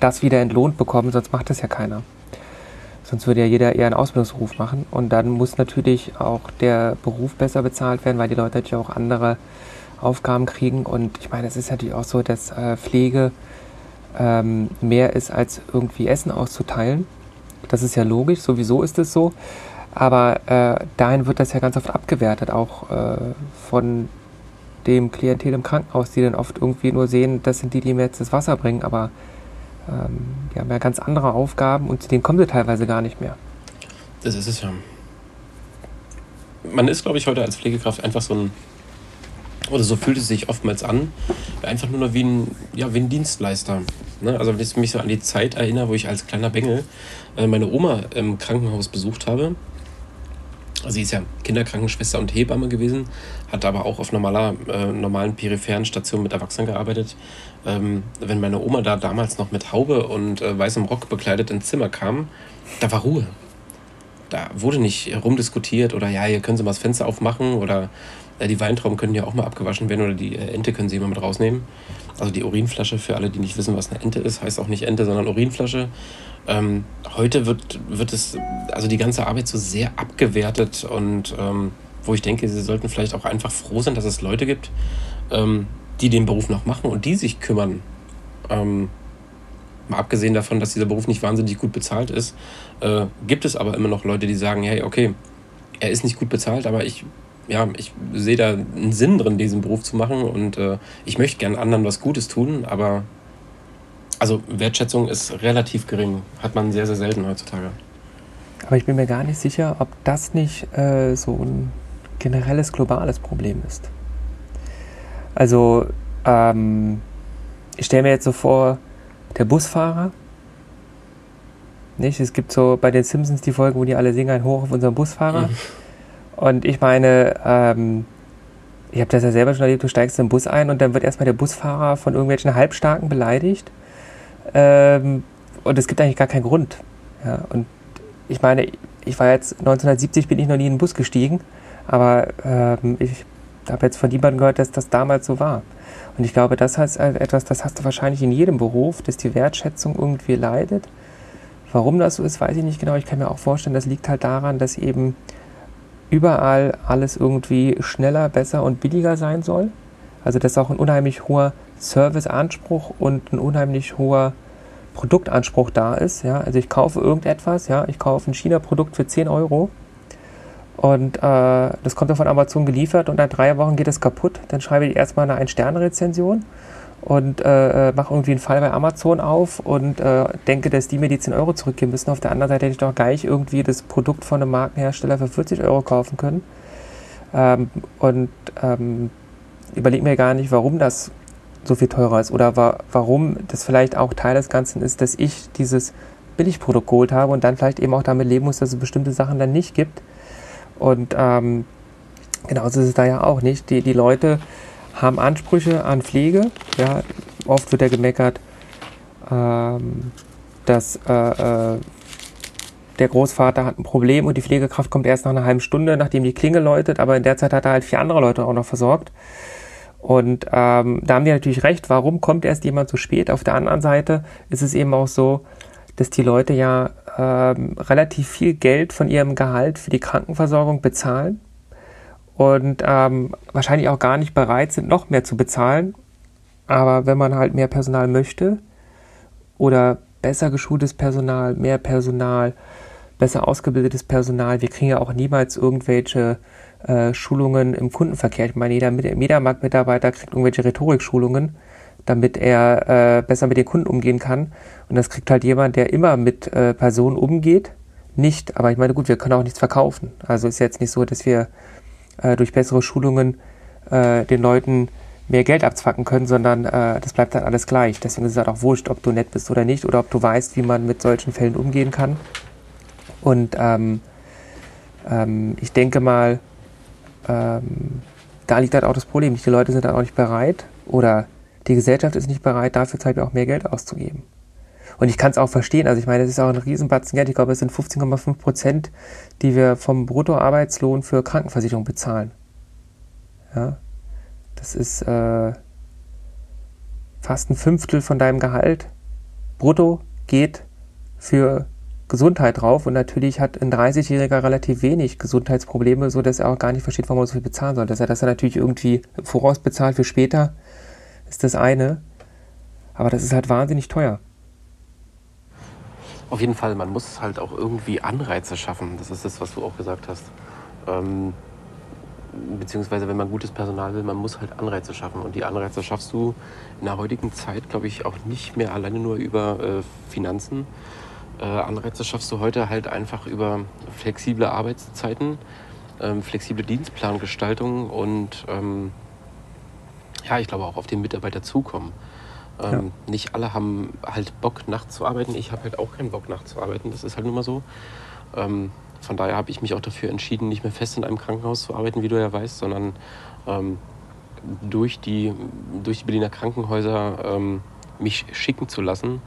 das wieder entlohnt bekommen, sonst macht das ja keiner. Sonst würde ja jeder eher einen Ausbildungsberuf machen. Und dann muss natürlich auch der Beruf besser bezahlt werden, weil die Leute natürlich auch andere Aufgaben kriegen. Und ich meine, es ist natürlich auch so, dass äh, Pflege ähm, mehr ist, als irgendwie Essen auszuteilen. Das ist ja logisch, sowieso ist es so. Aber äh, dahin wird das ja ganz oft abgewertet, auch äh, von dem Klientel im Krankenhaus, die dann oft irgendwie nur sehen, das sind die, die mir jetzt das Wasser bringen, aber ähm, die haben ja ganz andere Aufgaben und zu denen kommen sie teilweise gar nicht mehr. Das ist es ja. Man ist, glaube ich, heute als Pflegekraft einfach so ein, oder so fühlt es sich oftmals an, einfach nur noch wie ein, ja, wie ein Dienstleister. Ne? Also wenn ich mich so an die Zeit erinnere, wo ich als kleiner Bengel äh, meine Oma im Krankenhaus besucht habe. Also sie ist ja Kinderkrankenschwester und Hebamme gewesen, hat aber auch auf normaler, äh, normalen peripheren Stationen mit Erwachsenen gearbeitet. Ähm, wenn meine Oma da damals noch mit Haube und äh, weißem Rock bekleidet ins Zimmer kam, da war Ruhe da wurde nicht rumdiskutiert oder ja, hier können Sie mal das Fenster aufmachen oder die Weintrauben können ja auch mal abgewaschen werden oder die äh, Ente können Sie immer mit rausnehmen. Also die Urinflasche, für alle, die nicht wissen, was eine Ente ist, heißt auch nicht Ente, sondern Urinflasche. Ähm, heute wird, wird es, also die ganze Arbeit so sehr abgewertet und ähm, wo ich denke, Sie sollten vielleicht auch einfach froh sein, dass es Leute gibt, ähm, die den Beruf noch machen und die sich kümmern. Ähm, mal abgesehen davon, dass dieser Beruf nicht wahnsinnig gut bezahlt ist, äh, gibt es aber immer noch Leute, die sagen, hey, okay, er ist nicht gut bezahlt, aber ich, ja, ich sehe da einen Sinn drin, diesen Beruf zu machen und äh, ich möchte gern anderen was Gutes tun, aber also Wertschätzung ist relativ gering, hat man sehr, sehr selten heutzutage. Aber ich bin mir gar nicht sicher, ob das nicht äh, so ein generelles globales Problem ist. Also, ähm, ich stelle mir jetzt so vor, der Busfahrer, nicht? Es gibt so bei den Simpsons die Folgen, wo die alle singen ein Hoch auf unseren Busfahrer. Mhm. Und ich meine, ähm, ich habe das ja selber schon erlebt, du steigst in den Bus ein und dann wird erstmal der Busfahrer von irgendwelchen Halbstarken beleidigt. Ähm, und es gibt eigentlich gar keinen Grund. Ja, und ich meine, ich war jetzt 1970 bin ich noch nie in den Bus gestiegen, aber ähm, ich habe jetzt von niemandem gehört, dass das damals so war. Und ich glaube, das heißt etwas, das hast du wahrscheinlich in jedem Beruf, dass die Wertschätzung irgendwie leidet, Warum das so ist, weiß ich nicht genau. Ich kann mir auch vorstellen, das liegt halt daran, dass eben überall alles irgendwie schneller, besser und billiger sein soll. Also dass auch ein unheimlich hoher Serviceanspruch und ein unheimlich hoher Produktanspruch da ist. Ja? Also ich kaufe irgendetwas, ja, ich kaufe ein China-Produkt für 10 Euro und äh, das kommt dann von Amazon geliefert und nach drei Wochen geht es kaputt. Dann schreibe ich erstmal eine Ein-Sterne-Rezension und äh, äh, mache irgendwie einen Fall bei Amazon auf und äh, denke, dass die mir die 10 Euro zurückgeben müssen. Auf der anderen Seite hätte ich doch gleich irgendwie das Produkt von einem Markenhersteller für 40 Euro kaufen können. Ähm, und ähm, überlege mir gar nicht, warum das so viel teurer ist oder wa warum das vielleicht auch Teil des Ganzen ist, dass ich dieses Billigprodukt geholt habe und dann vielleicht eben auch damit leben muss, dass es bestimmte Sachen dann nicht gibt. Und ähm, genauso ist es da ja auch nicht. Die, die Leute haben Ansprüche an Pflege. Ja, oft wird ja gemeckert, ähm, dass äh, äh, der Großvater hat ein Problem und die Pflegekraft kommt erst nach einer halben Stunde, nachdem die Klinge läutet, aber in der Zeit hat er halt vier andere Leute auch noch versorgt. Und ähm, da haben die natürlich recht, warum kommt erst jemand so spät? Auf der anderen Seite ist es eben auch so, dass die Leute ja ähm, relativ viel Geld von ihrem Gehalt für die Krankenversorgung bezahlen und ähm, wahrscheinlich auch gar nicht bereit sind, noch mehr zu bezahlen. Aber wenn man halt mehr Personal möchte oder besser geschultes Personal, mehr Personal, besser ausgebildetes Personal, wir kriegen ja auch niemals irgendwelche äh, Schulungen im Kundenverkehr. Ich meine, jeder Mediamarkt-Mitarbeiter kriegt irgendwelche Rhetorikschulungen, damit er äh, besser mit den Kunden umgehen kann. Und das kriegt halt jemand, der immer mit äh, Personen umgeht, nicht. Aber ich meine, gut, wir können auch nichts verkaufen. Also ist jetzt nicht so, dass wir äh, durch bessere Schulungen äh, den Leuten mehr Geld abzwacken können, sondern äh, das bleibt dann alles gleich. Deswegen ist es halt auch wurscht, ob du nett bist oder nicht oder ob du weißt, wie man mit solchen Fällen umgehen kann. Und ähm, ähm, ich denke mal, ähm, da liegt halt auch das Problem. Die Leute sind dann auch nicht bereit oder die Gesellschaft ist nicht bereit, dafür zum Beispiel auch mehr Geld auszugeben. Und ich kann es auch verstehen. Also ich meine, das ist auch ein Riesenbatzen Geld. Ich glaube, es sind 15,5 Prozent, die wir vom Bruttoarbeitslohn für Krankenversicherung bezahlen. Ja, das ist äh, fast ein Fünftel von deinem Gehalt. Brutto geht für Gesundheit drauf und natürlich hat ein 30-Jähriger relativ wenig Gesundheitsprobleme, so dass er auch gar nicht versteht, warum er so viel bezahlen soll. Dass er das er natürlich irgendwie vorausbezahlt für später, ist das eine. Aber das ist halt wahnsinnig teuer. Auf jeden Fall, man muss halt auch irgendwie Anreize schaffen. Das ist das, was du auch gesagt hast. Ähm, beziehungsweise, wenn man gutes Personal will, man muss halt Anreize schaffen. Und die Anreize schaffst du in der heutigen Zeit, glaube ich, auch nicht mehr alleine nur über äh, Finanzen, äh, Anreize schaffst du heute halt einfach über flexible Arbeitszeiten, ähm, flexible Dienstplangestaltung und ähm, ja, ich glaube auch auf den Mitarbeiter zukommen. Ähm, ja. Nicht alle haben halt Bock, nachts zu arbeiten. Ich habe halt auch keinen Bock, nachts zu arbeiten. Das ist halt nun mal so. Ähm, von daher habe ich mich auch dafür entschieden, nicht mehr fest in einem Krankenhaus zu arbeiten, wie du ja weißt, sondern ähm, durch, die, durch die Berliner Krankenhäuser ähm, mich schicken zu lassen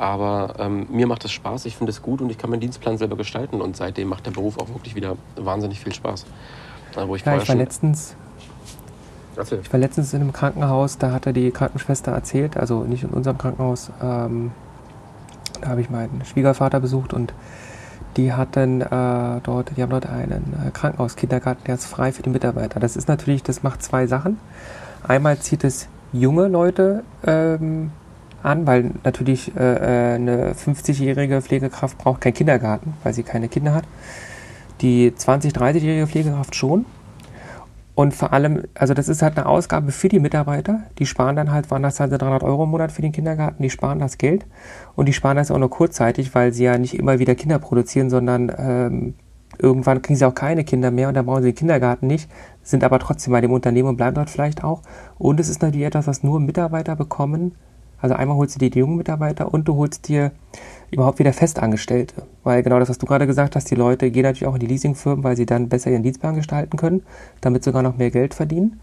aber ähm, mir macht es Spaß, ich finde es gut und ich kann meinen Dienstplan selber gestalten. Und seitdem macht der Beruf auch wirklich wieder wahnsinnig viel Spaß. Wo ich, ja, ich war letztens. Erzähl. Ich war letztens in einem Krankenhaus, da hatte die Krankenschwester erzählt, also nicht in unserem Krankenhaus, ähm, da habe ich meinen Schwiegervater besucht und die hatten äh, dort, die haben dort einen äh, Krankenhauskindergarten, der ist frei für die Mitarbeiter. Das ist natürlich, das macht zwei Sachen. Einmal zieht es junge Leute ähm, an, weil natürlich äh, äh eine 50-jährige Pflegekraft braucht keinen Kindergarten, weil sie keine Kinder hat. Die 20-, 30-jährige Pflegekraft schon. Und vor allem, also das ist halt eine Ausgabe für die Mitarbeiter. Die sparen dann halt, waren das halt 300 Euro im Monat für den Kindergarten, die sparen das Geld. Und die sparen das auch nur kurzzeitig, weil sie ja nicht immer wieder Kinder produzieren, sondern ähm, irgendwann kriegen sie auch keine Kinder mehr und dann brauchen sie den Kindergarten nicht, sind aber trotzdem bei dem Unternehmen und bleiben dort vielleicht auch. Und es ist natürlich etwas, was nur Mitarbeiter bekommen, also einmal holst du dir die jungen Mitarbeiter und du holst dir überhaupt wieder Festangestellte. Weil genau das, was du gerade gesagt hast, die Leute gehen natürlich auch in die Leasingfirmen, weil sie dann besser ihren Dienstplan gestalten können, damit sogar noch mehr Geld verdienen.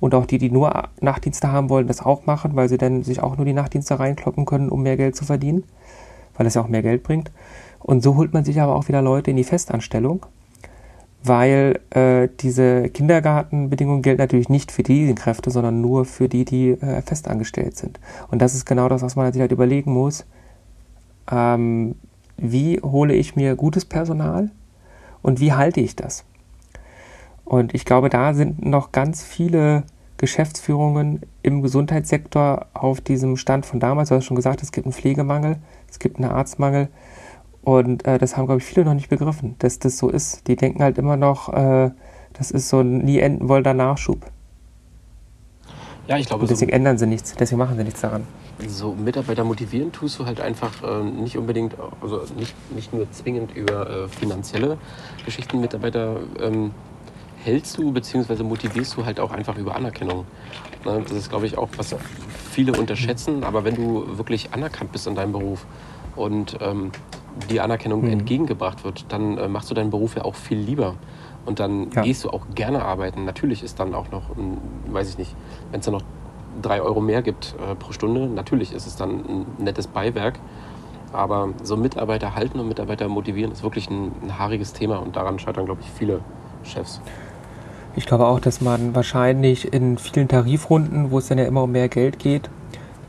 Und auch die, die nur Nachtdienste haben wollen, das auch machen, weil sie dann sich auch nur die Nachtdienste reinkloppen können, um mehr Geld zu verdienen, weil das ja auch mehr Geld bringt. Und so holt man sich aber auch wieder Leute in die Festanstellung weil äh, diese Kindergartenbedingungen gelten natürlich nicht für die Leasingkräfte, sondern nur für die, die äh, festangestellt sind. Und das ist genau das, was man sich halt überlegen muss. Ähm, wie hole ich mir gutes Personal und wie halte ich das? Und ich glaube, da sind noch ganz viele Geschäftsführungen im Gesundheitssektor auf diesem Stand von damals. Du hast schon gesagt, es gibt einen Pflegemangel, es gibt einen Arztmangel. Und äh, das haben, glaube ich, viele noch nicht begriffen, dass das so ist. Die denken halt immer noch, äh, das ist so ein nie enden wollender Nachschub. Ja, ich glaube, Und deswegen so, ändern sie nichts, deswegen machen sie nichts daran. so Mitarbeiter motivieren tust du halt einfach äh, nicht unbedingt, also nicht, nicht nur zwingend über äh, finanzielle Geschichten. Mitarbeiter ähm, hältst du bzw. motivierst du halt auch einfach über Anerkennung. Ne? Das ist, glaube ich, auch, was viele unterschätzen. Aber wenn du wirklich anerkannt bist in deinem Beruf und ähm, die Anerkennung Mhm. entgegengebracht wird, dann äh, machst du deinen Beruf ja auch viel lieber. Und dann Ja. gehst du auch gerne arbeiten. Natürlich ist dann auch noch, weiß ich nicht, wenn es dann noch drei Euro mehr gibt äh, pro Stunde, natürlich ist es dann ein nettes Beiwerk. Aber so Mitarbeiter halten und Mitarbeiter motivieren ist wirklich ein, ein haariges Thema und daran scheitern, glaube ich, viele Chefs. Ich glaube auch, dass man wahrscheinlich in vielen Tarifrunden, wo es dann ja immer um mehr Geld geht,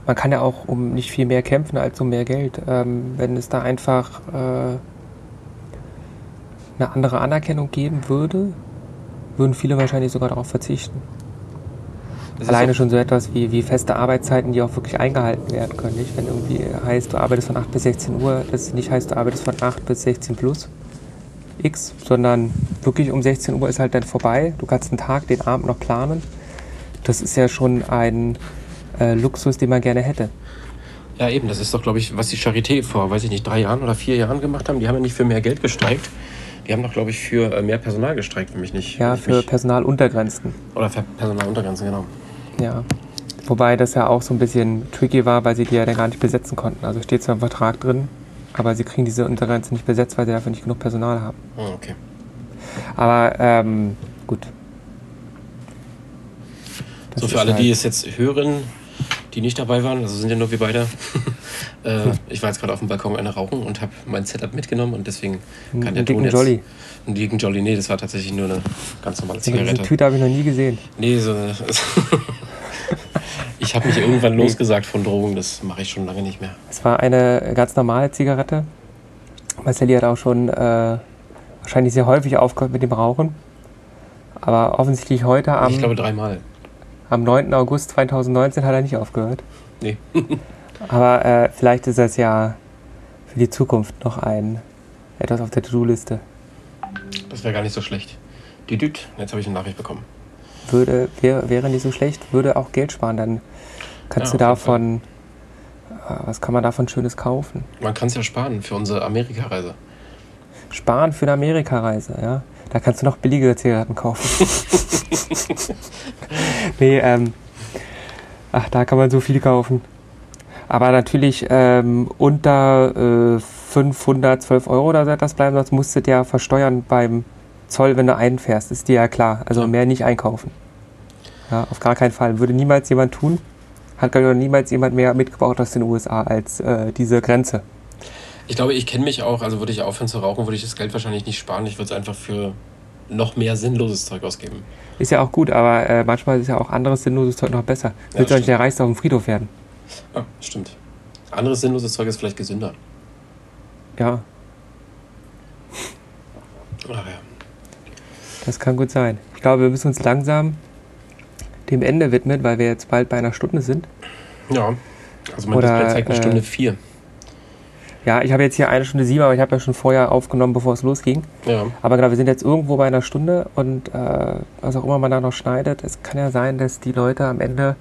man kann ja auch um nicht viel mehr kämpfen als um mehr Geld. Ähm, wenn es da einfach äh, eine andere Anerkennung geben würde, würden viele wahrscheinlich sogar darauf verzichten. Das Alleine schon so etwas wie, wie feste Arbeitszeiten, die auch wirklich eingehalten werden können. Nicht? Wenn irgendwie heißt, du arbeitest von 8 bis 16 Uhr, das nicht heißt, du arbeitest von 8 bis 16 plus X, sondern wirklich um 16 Uhr ist halt dann vorbei. Du kannst den Tag, den Abend noch planen. Das ist ja schon ein äh, Luxus, den man gerne hätte. Ja, eben, das ist doch, glaube ich, was die Charité vor, weiß ich nicht, drei Jahren oder vier Jahren gemacht haben. Die haben ja nicht für mehr Geld gestreikt. Die haben doch, glaube ich, für äh, mehr Personal gestreikt, wenn mich nicht. Ja, für mich, Personaluntergrenzen. Oder für Personaluntergrenzen, genau. Ja. Wobei das ja auch so ein bisschen tricky war, weil sie die ja dann gar nicht besetzen konnten. Also steht zwar im Vertrag drin, aber sie kriegen diese Untergrenze nicht besetzt, weil sie dafür nicht genug Personal haben. Ah, okay. Aber ähm, gut. Das so für alle, halt- die es jetzt hören, die nicht dabei waren, also sind ja nur wir beide. äh, ich war jetzt gerade auf dem Balkon eine rauchen und habe mein Setup mitgenommen und deswegen kann der Ton jetzt... Jolly. Einen dicken Jolly, nee, das war tatsächlich nur eine ganz normale Diese Zigarette. Tüte habe ich noch nie gesehen. Nee, so eine... ich habe mich irgendwann losgesagt von Drogen, das mache ich schon lange nicht mehr. Es war eine ganz normale Zigarette. Marcelli hat auch schon äh, wahrscheinlich sehr häufig aufgehört mit dem Rauchen. Aber offensichtlich heute am, ich glaube dreimal. Am 9. August 2019 hat er nicht aufgehört. Nee. Aber äh, vielleicht ist das ja für die Zukunft noch ein etwas auf der To-Do-Liste. Das wäre gar nicht so schlecht. Düdüt, jetzt habe ich eine Nachricht bekommen. Würde, wär, wäre nicht so schlecht, würde auch Geld sparen. Dann kannst Ja, du davon, äh, was kann man davon Schönes kaufen? Man kann es ja sparen für unsere Amerikareise. Sparen für eine Amerikareise, ja. Da kannst du noch billigere Zigaretten kaufen. nee, ähm, ach, da kann man so viel kaufen. Aber natürlich ähm, unter äh, 512 Euro oder so etwas bleiben, sonst musst du ja versteuern beim Zoll, wenn du einfährst. Ist dir ja klar. Also mehr nicht einkaufen. Ja, auf gar keinen Fall. Würde niemals jemand tun. Hat, glaube ich, noch niemals jemand mehr mitgebraucht aus den USA als äh, diese Grenze. Ich glaube, ich kenne mich auch, also würde ich aufhören zu rauchen, würde ich das Geld wahrscheinlich nicht sparen. Ich würde es einfach für noch mehr sinnloses Zeug ausgeben. Ist ja auch gut, aber äh, manchmal ist ja auch anderes sinnloses Zeug noch besser. Willst du eigentlich der Reichste auf dem Friedhof werden? Ah, stimmt. Anderes sinnloses Zeug ist vielleicht gesünder. Ja, Ach ja. das kann gut sein. Ich glaube, wir müssen uns langsam dem Ende widmen, weil wir jetzt bald bei einer Stunde sind. Ja. Also mein Oder, Display zeigt eine äh, Stunde vier. Ja, ich habe jetzt hier eine Stunde sieben, aber ich habe ja schon vorher aufgenommen, bevor es losging. Ja. Aber genau, wir sind jetzt irgendwo bei einer Stunde und äh, was auch immer man da noch schneidet, es kann ja sein, dass die Leute am Ende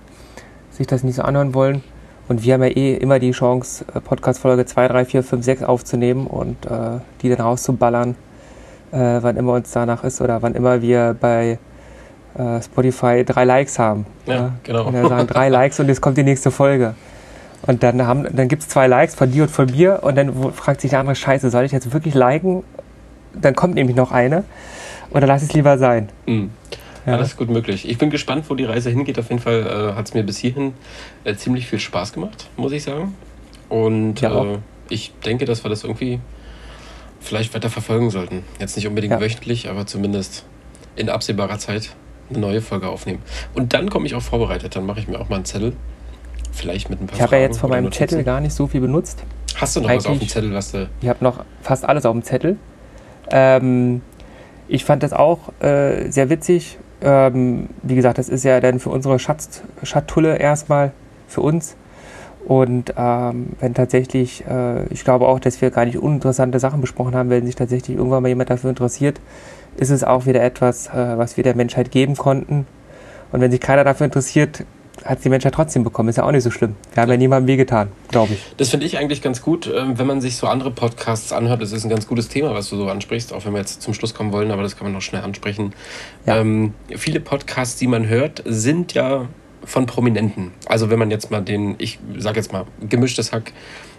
sich das nicht so anhören wollen. Und wir haben ja eh immer die Chance, äh, Podcast-Folge 2, 3, 4, 5, 6 aufzunehmen und äh, die dann rauszuballern, äh, wann immer uns danach ist oder wann immer wir bei äh, Spotify drei Likes haben. Ja, genau. Und dann sagen drei Likes und jetzt kommt die nächste Folge. Und dann, haben, dann gibt es zwei Likes von dir und von mir und dann fragt sich der andere, scheiße, soll ich jetzt wirklich liken? Dann kommt nämlich noch eine oder lass es lieber sein. Mhm. Ja. Alles gut möglich. Ich bin gespannt, wo die Reise hingeht. Auf jeden Fall äh, hat es mir bis hierhin äh, ziemlich viel Spaß gemacht, muss ich sagen. Und Ja, äh, ich denke, dass wir das irgendwie vielleicht weiter verfolgen sollten. Jetzt nicht unbedingt Ja. wöchentlich, aber zumindest in absehbarer Zeit eine neue Folge aufnehmen. Und dann komme ich auch vorbereitet. Dann mache ich mir auch mal einen Zettel vielleicht mit ein paar Ich habe ja jetzt von meinem Notizen. Zettel gar nicht so viel benutzt. Hast du noch was auf dem eigentlich- Zettel, was du. Ich habe noch fast alles auf dem Zettel. Ähm, ich fand das auch äh, sehr witzig. Ähm, wie gesagt, das ist ja dann für unsere Schatz, Schatulle erstmal für uns. Und ähm, wenn tatsächlich, äh, ich glaube auch, dass wir gar nicht uninteressante Sachen besprochen haben, wenn sich tatsächlich irgendwann mal jemand dafür interessiert, ist es auch wieder etwas, äh, was wir der Menschheit geben konnten. Und wenn sich keiner dafür interessiert, hat es die Menschheit trotzdem bekommen. Ist ja auch nicht so schlimm. Wir haben ja niemandem wehgetan, glaube ich. Das finde ich eigentlich ganz gut, ähm, wenn man sich so andere Podcasts anhört. Das ist ein ganz gutes Thema, was du so ansprichst, auch wenn wir jetzt zum Schluss kommen wollen, aber das kann man noch schnell ansprechen. Ja. Ähm, viele Podcasts, die man hört, sind ja von Prominenten. Also wenn man jetzt mal den, ich sage jetzt mal, gemischtes Hack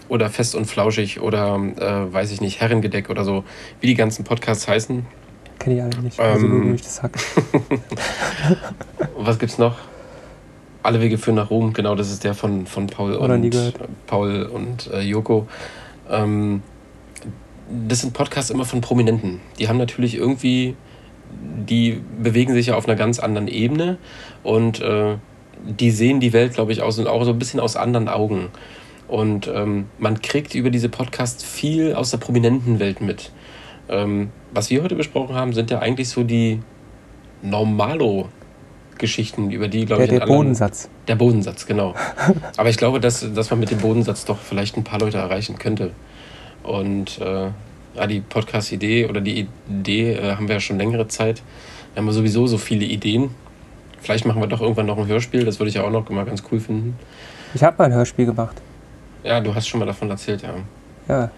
oder fest und flauschig oder äh, weiß ich nicht, Herrengedeck oder so, wie die ganzen Podcasts heißen. Kenne ich alle nicht. Also Ähm, durch das Hack. Was gibt's noch? Alle Wege führen nach Rom, genau, das ist der von, von Paul Oder und. Paul und äh, Joko. Ähm, das sind Podcasts immer von Prominenten. Die haben natürlich irgendwie, die bewegen sich ja auf einer ganz anderen Ebene und äh, die sehen die Welt, glaube ich, aus, auch so ein bisschen aus anderen Augen. Und ähm, man kriegt über diese Podcasts viel aus der prominenten Welt mit. Ähm, was wir heute besprochen haben, sind ja eigentlich so die Normalo-Geschichten, über die, glaube ich, der anderen- Bodensatz. der Bodensatz, genau. Aber ich glaube, dass, dass man mit dem Bodensatz doch vielleicht ein paar Leute erreichen könnte. Und äh, ja, die Podcast-Idee oder die Idee äh, haben wir ja schon längere Zeit. Wir haben ja sowieso so viele Ideen. Vielleicht machen wir doch irgendwann noch ein Hörspiel, das würde ich ja auch noch mal ganz cool finden. Ich habe mal ein Hörspiel gemacht. Ja, du hast schon mal davon erzählt, ja. Ja.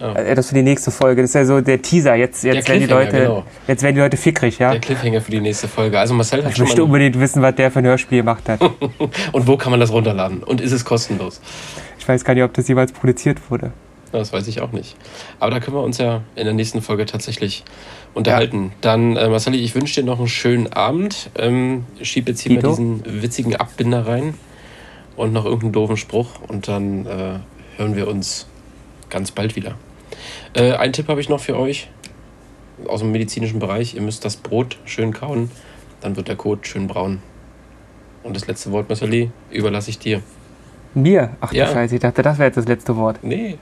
Ja. Äh, Das für die nächste Folge. Das ist ja so der Teaser. Jetzt, jetzt, werden, die Leute, genau. jetzt werden die Leute fickrig, ja? Der Cliffhanger für die nächste Folge. Also Marcel hat Ich schon möchte unbedingt wissen, was der für ein Hörspiel gemacht hat. Und wo kann man das runterladen? Und ist es kostenlos? Ich weiß gar nicht, ob das jemals produziert wurde. Das weiß ich auch nicht. Aber da können wir uns ja in der nächsten Folge tatsächlich unterhalten. Dann, äh, Marceli, ich wünsche dir noch einen schönen Abend. Ähm, schieb jetzt hier Dito. mal diesen witzigen Abbinder rein und noch irgendeinen doofen Spruch und dann äh, hören wir uns ganz bald wieder. Äh, einen Tipp habe ich noch für euch aus dem medizinischen Bereich. Ihr müsst das Brot schön kauen, dann wird der Kot schön braun. Und das letzte Wort, Marceli, überlasse ich dir. Mir? Ach du Ja. Scheiße, ich dachte, das wäre jetzt das letzte Wort. Nee,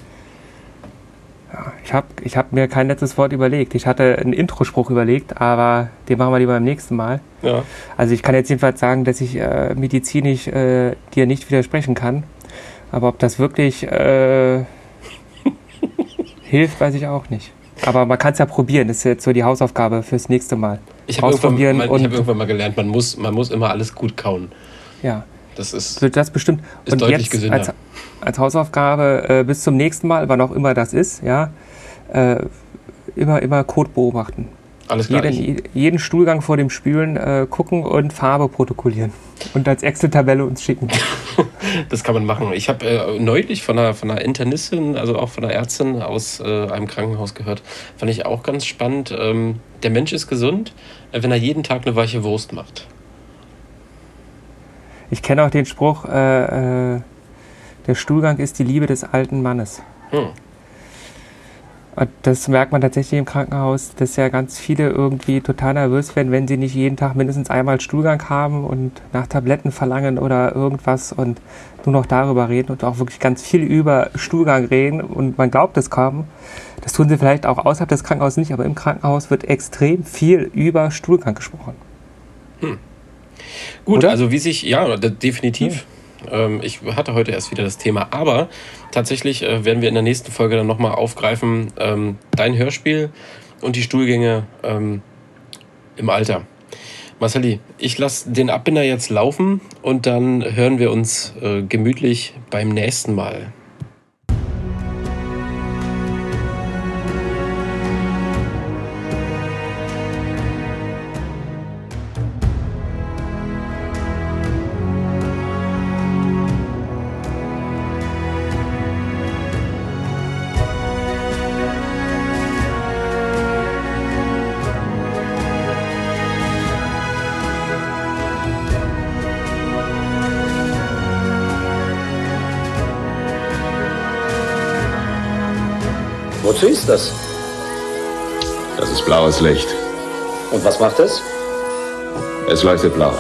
Ich habe ich hab mir kein letztes Wort überlegt. Ich hatte einen Introspruch überlegt, aber den machen wir lieber beim nächsten Mal. ja. Also ich kann jetzt jedenfalls sagen, dass ich äh, medizinisch äh, dir nicht widersprechen kann. Aber ob das wirklich äh, hilft, weiß ich auch nicht. Aber man kann es ja probieren. Das ist jetzt so die Hausaufgabe fürs nächste Mal. Ich habe irgendwann, mal- ich hab irgendwann mal gelernt, man muss, man muss immer alles gut kauen. ja, Das ist. wird das bestimmt. Ist und deutlich jetzt als, als Hausaufgabe äh, bis zum nächsten Mal, wann auch immer das ist, ja, äh, immer immer Code beobachten. Alles klar. Jeden, jeden Stuhlgang vor dem Spülen äh, gucken und Farbe protokollieren und als Excel-Tabelle uns schicken. das kann man machen. Ich habe äh, neulich von einer, von einer Internistin, also auch von einer Ärztin aus äh, einem Krankenhaus gehört. Fand ich auch ganz spannend. Ähm, der Mensch ist gesund, äh, wenn er jeden Tag eine weiche Wurst macht. Ich kenne auch den Spruch, äh, äh, der Stuhlgang ist die Liebe des alten Mannes. Hm. Und das merkt man tatsächlich im Krankenhaus, dass ja ganz viele irgendwie total nervös werden, wenn sie nicht jeden Tag mindestens einmal Stuhlgang haben und nach Tabletten verlangen oder irgendwas und nur noch darüber reden und auch wirklich ganz viel über Stuhlgang reden und man glaubt es kaum. Das tun sie vielleicht auch außerhalb des Krankenhauses nicht, aber im Krankenhaus wird extrem viel über Stuhlgang gesprochen. Gut, Oder? also wie sich, ja, de- definitiv. Ähm, ich hatte heute erst wieder das Thema, aber tatsächlich äh, werden wir in der nächsten Folge dann nochmal aufgreifen, ähm, dein Hörspiel und die Stuhlgänge ähm, im Alter. Marceli, ich lasse den Abbinder jetzt laufen und dann hören wir uns äh, gemütlich beim nächsten Mal. Wozu ist das? Das ist blaues Licht. Und was macht es? Es leuchtet blau.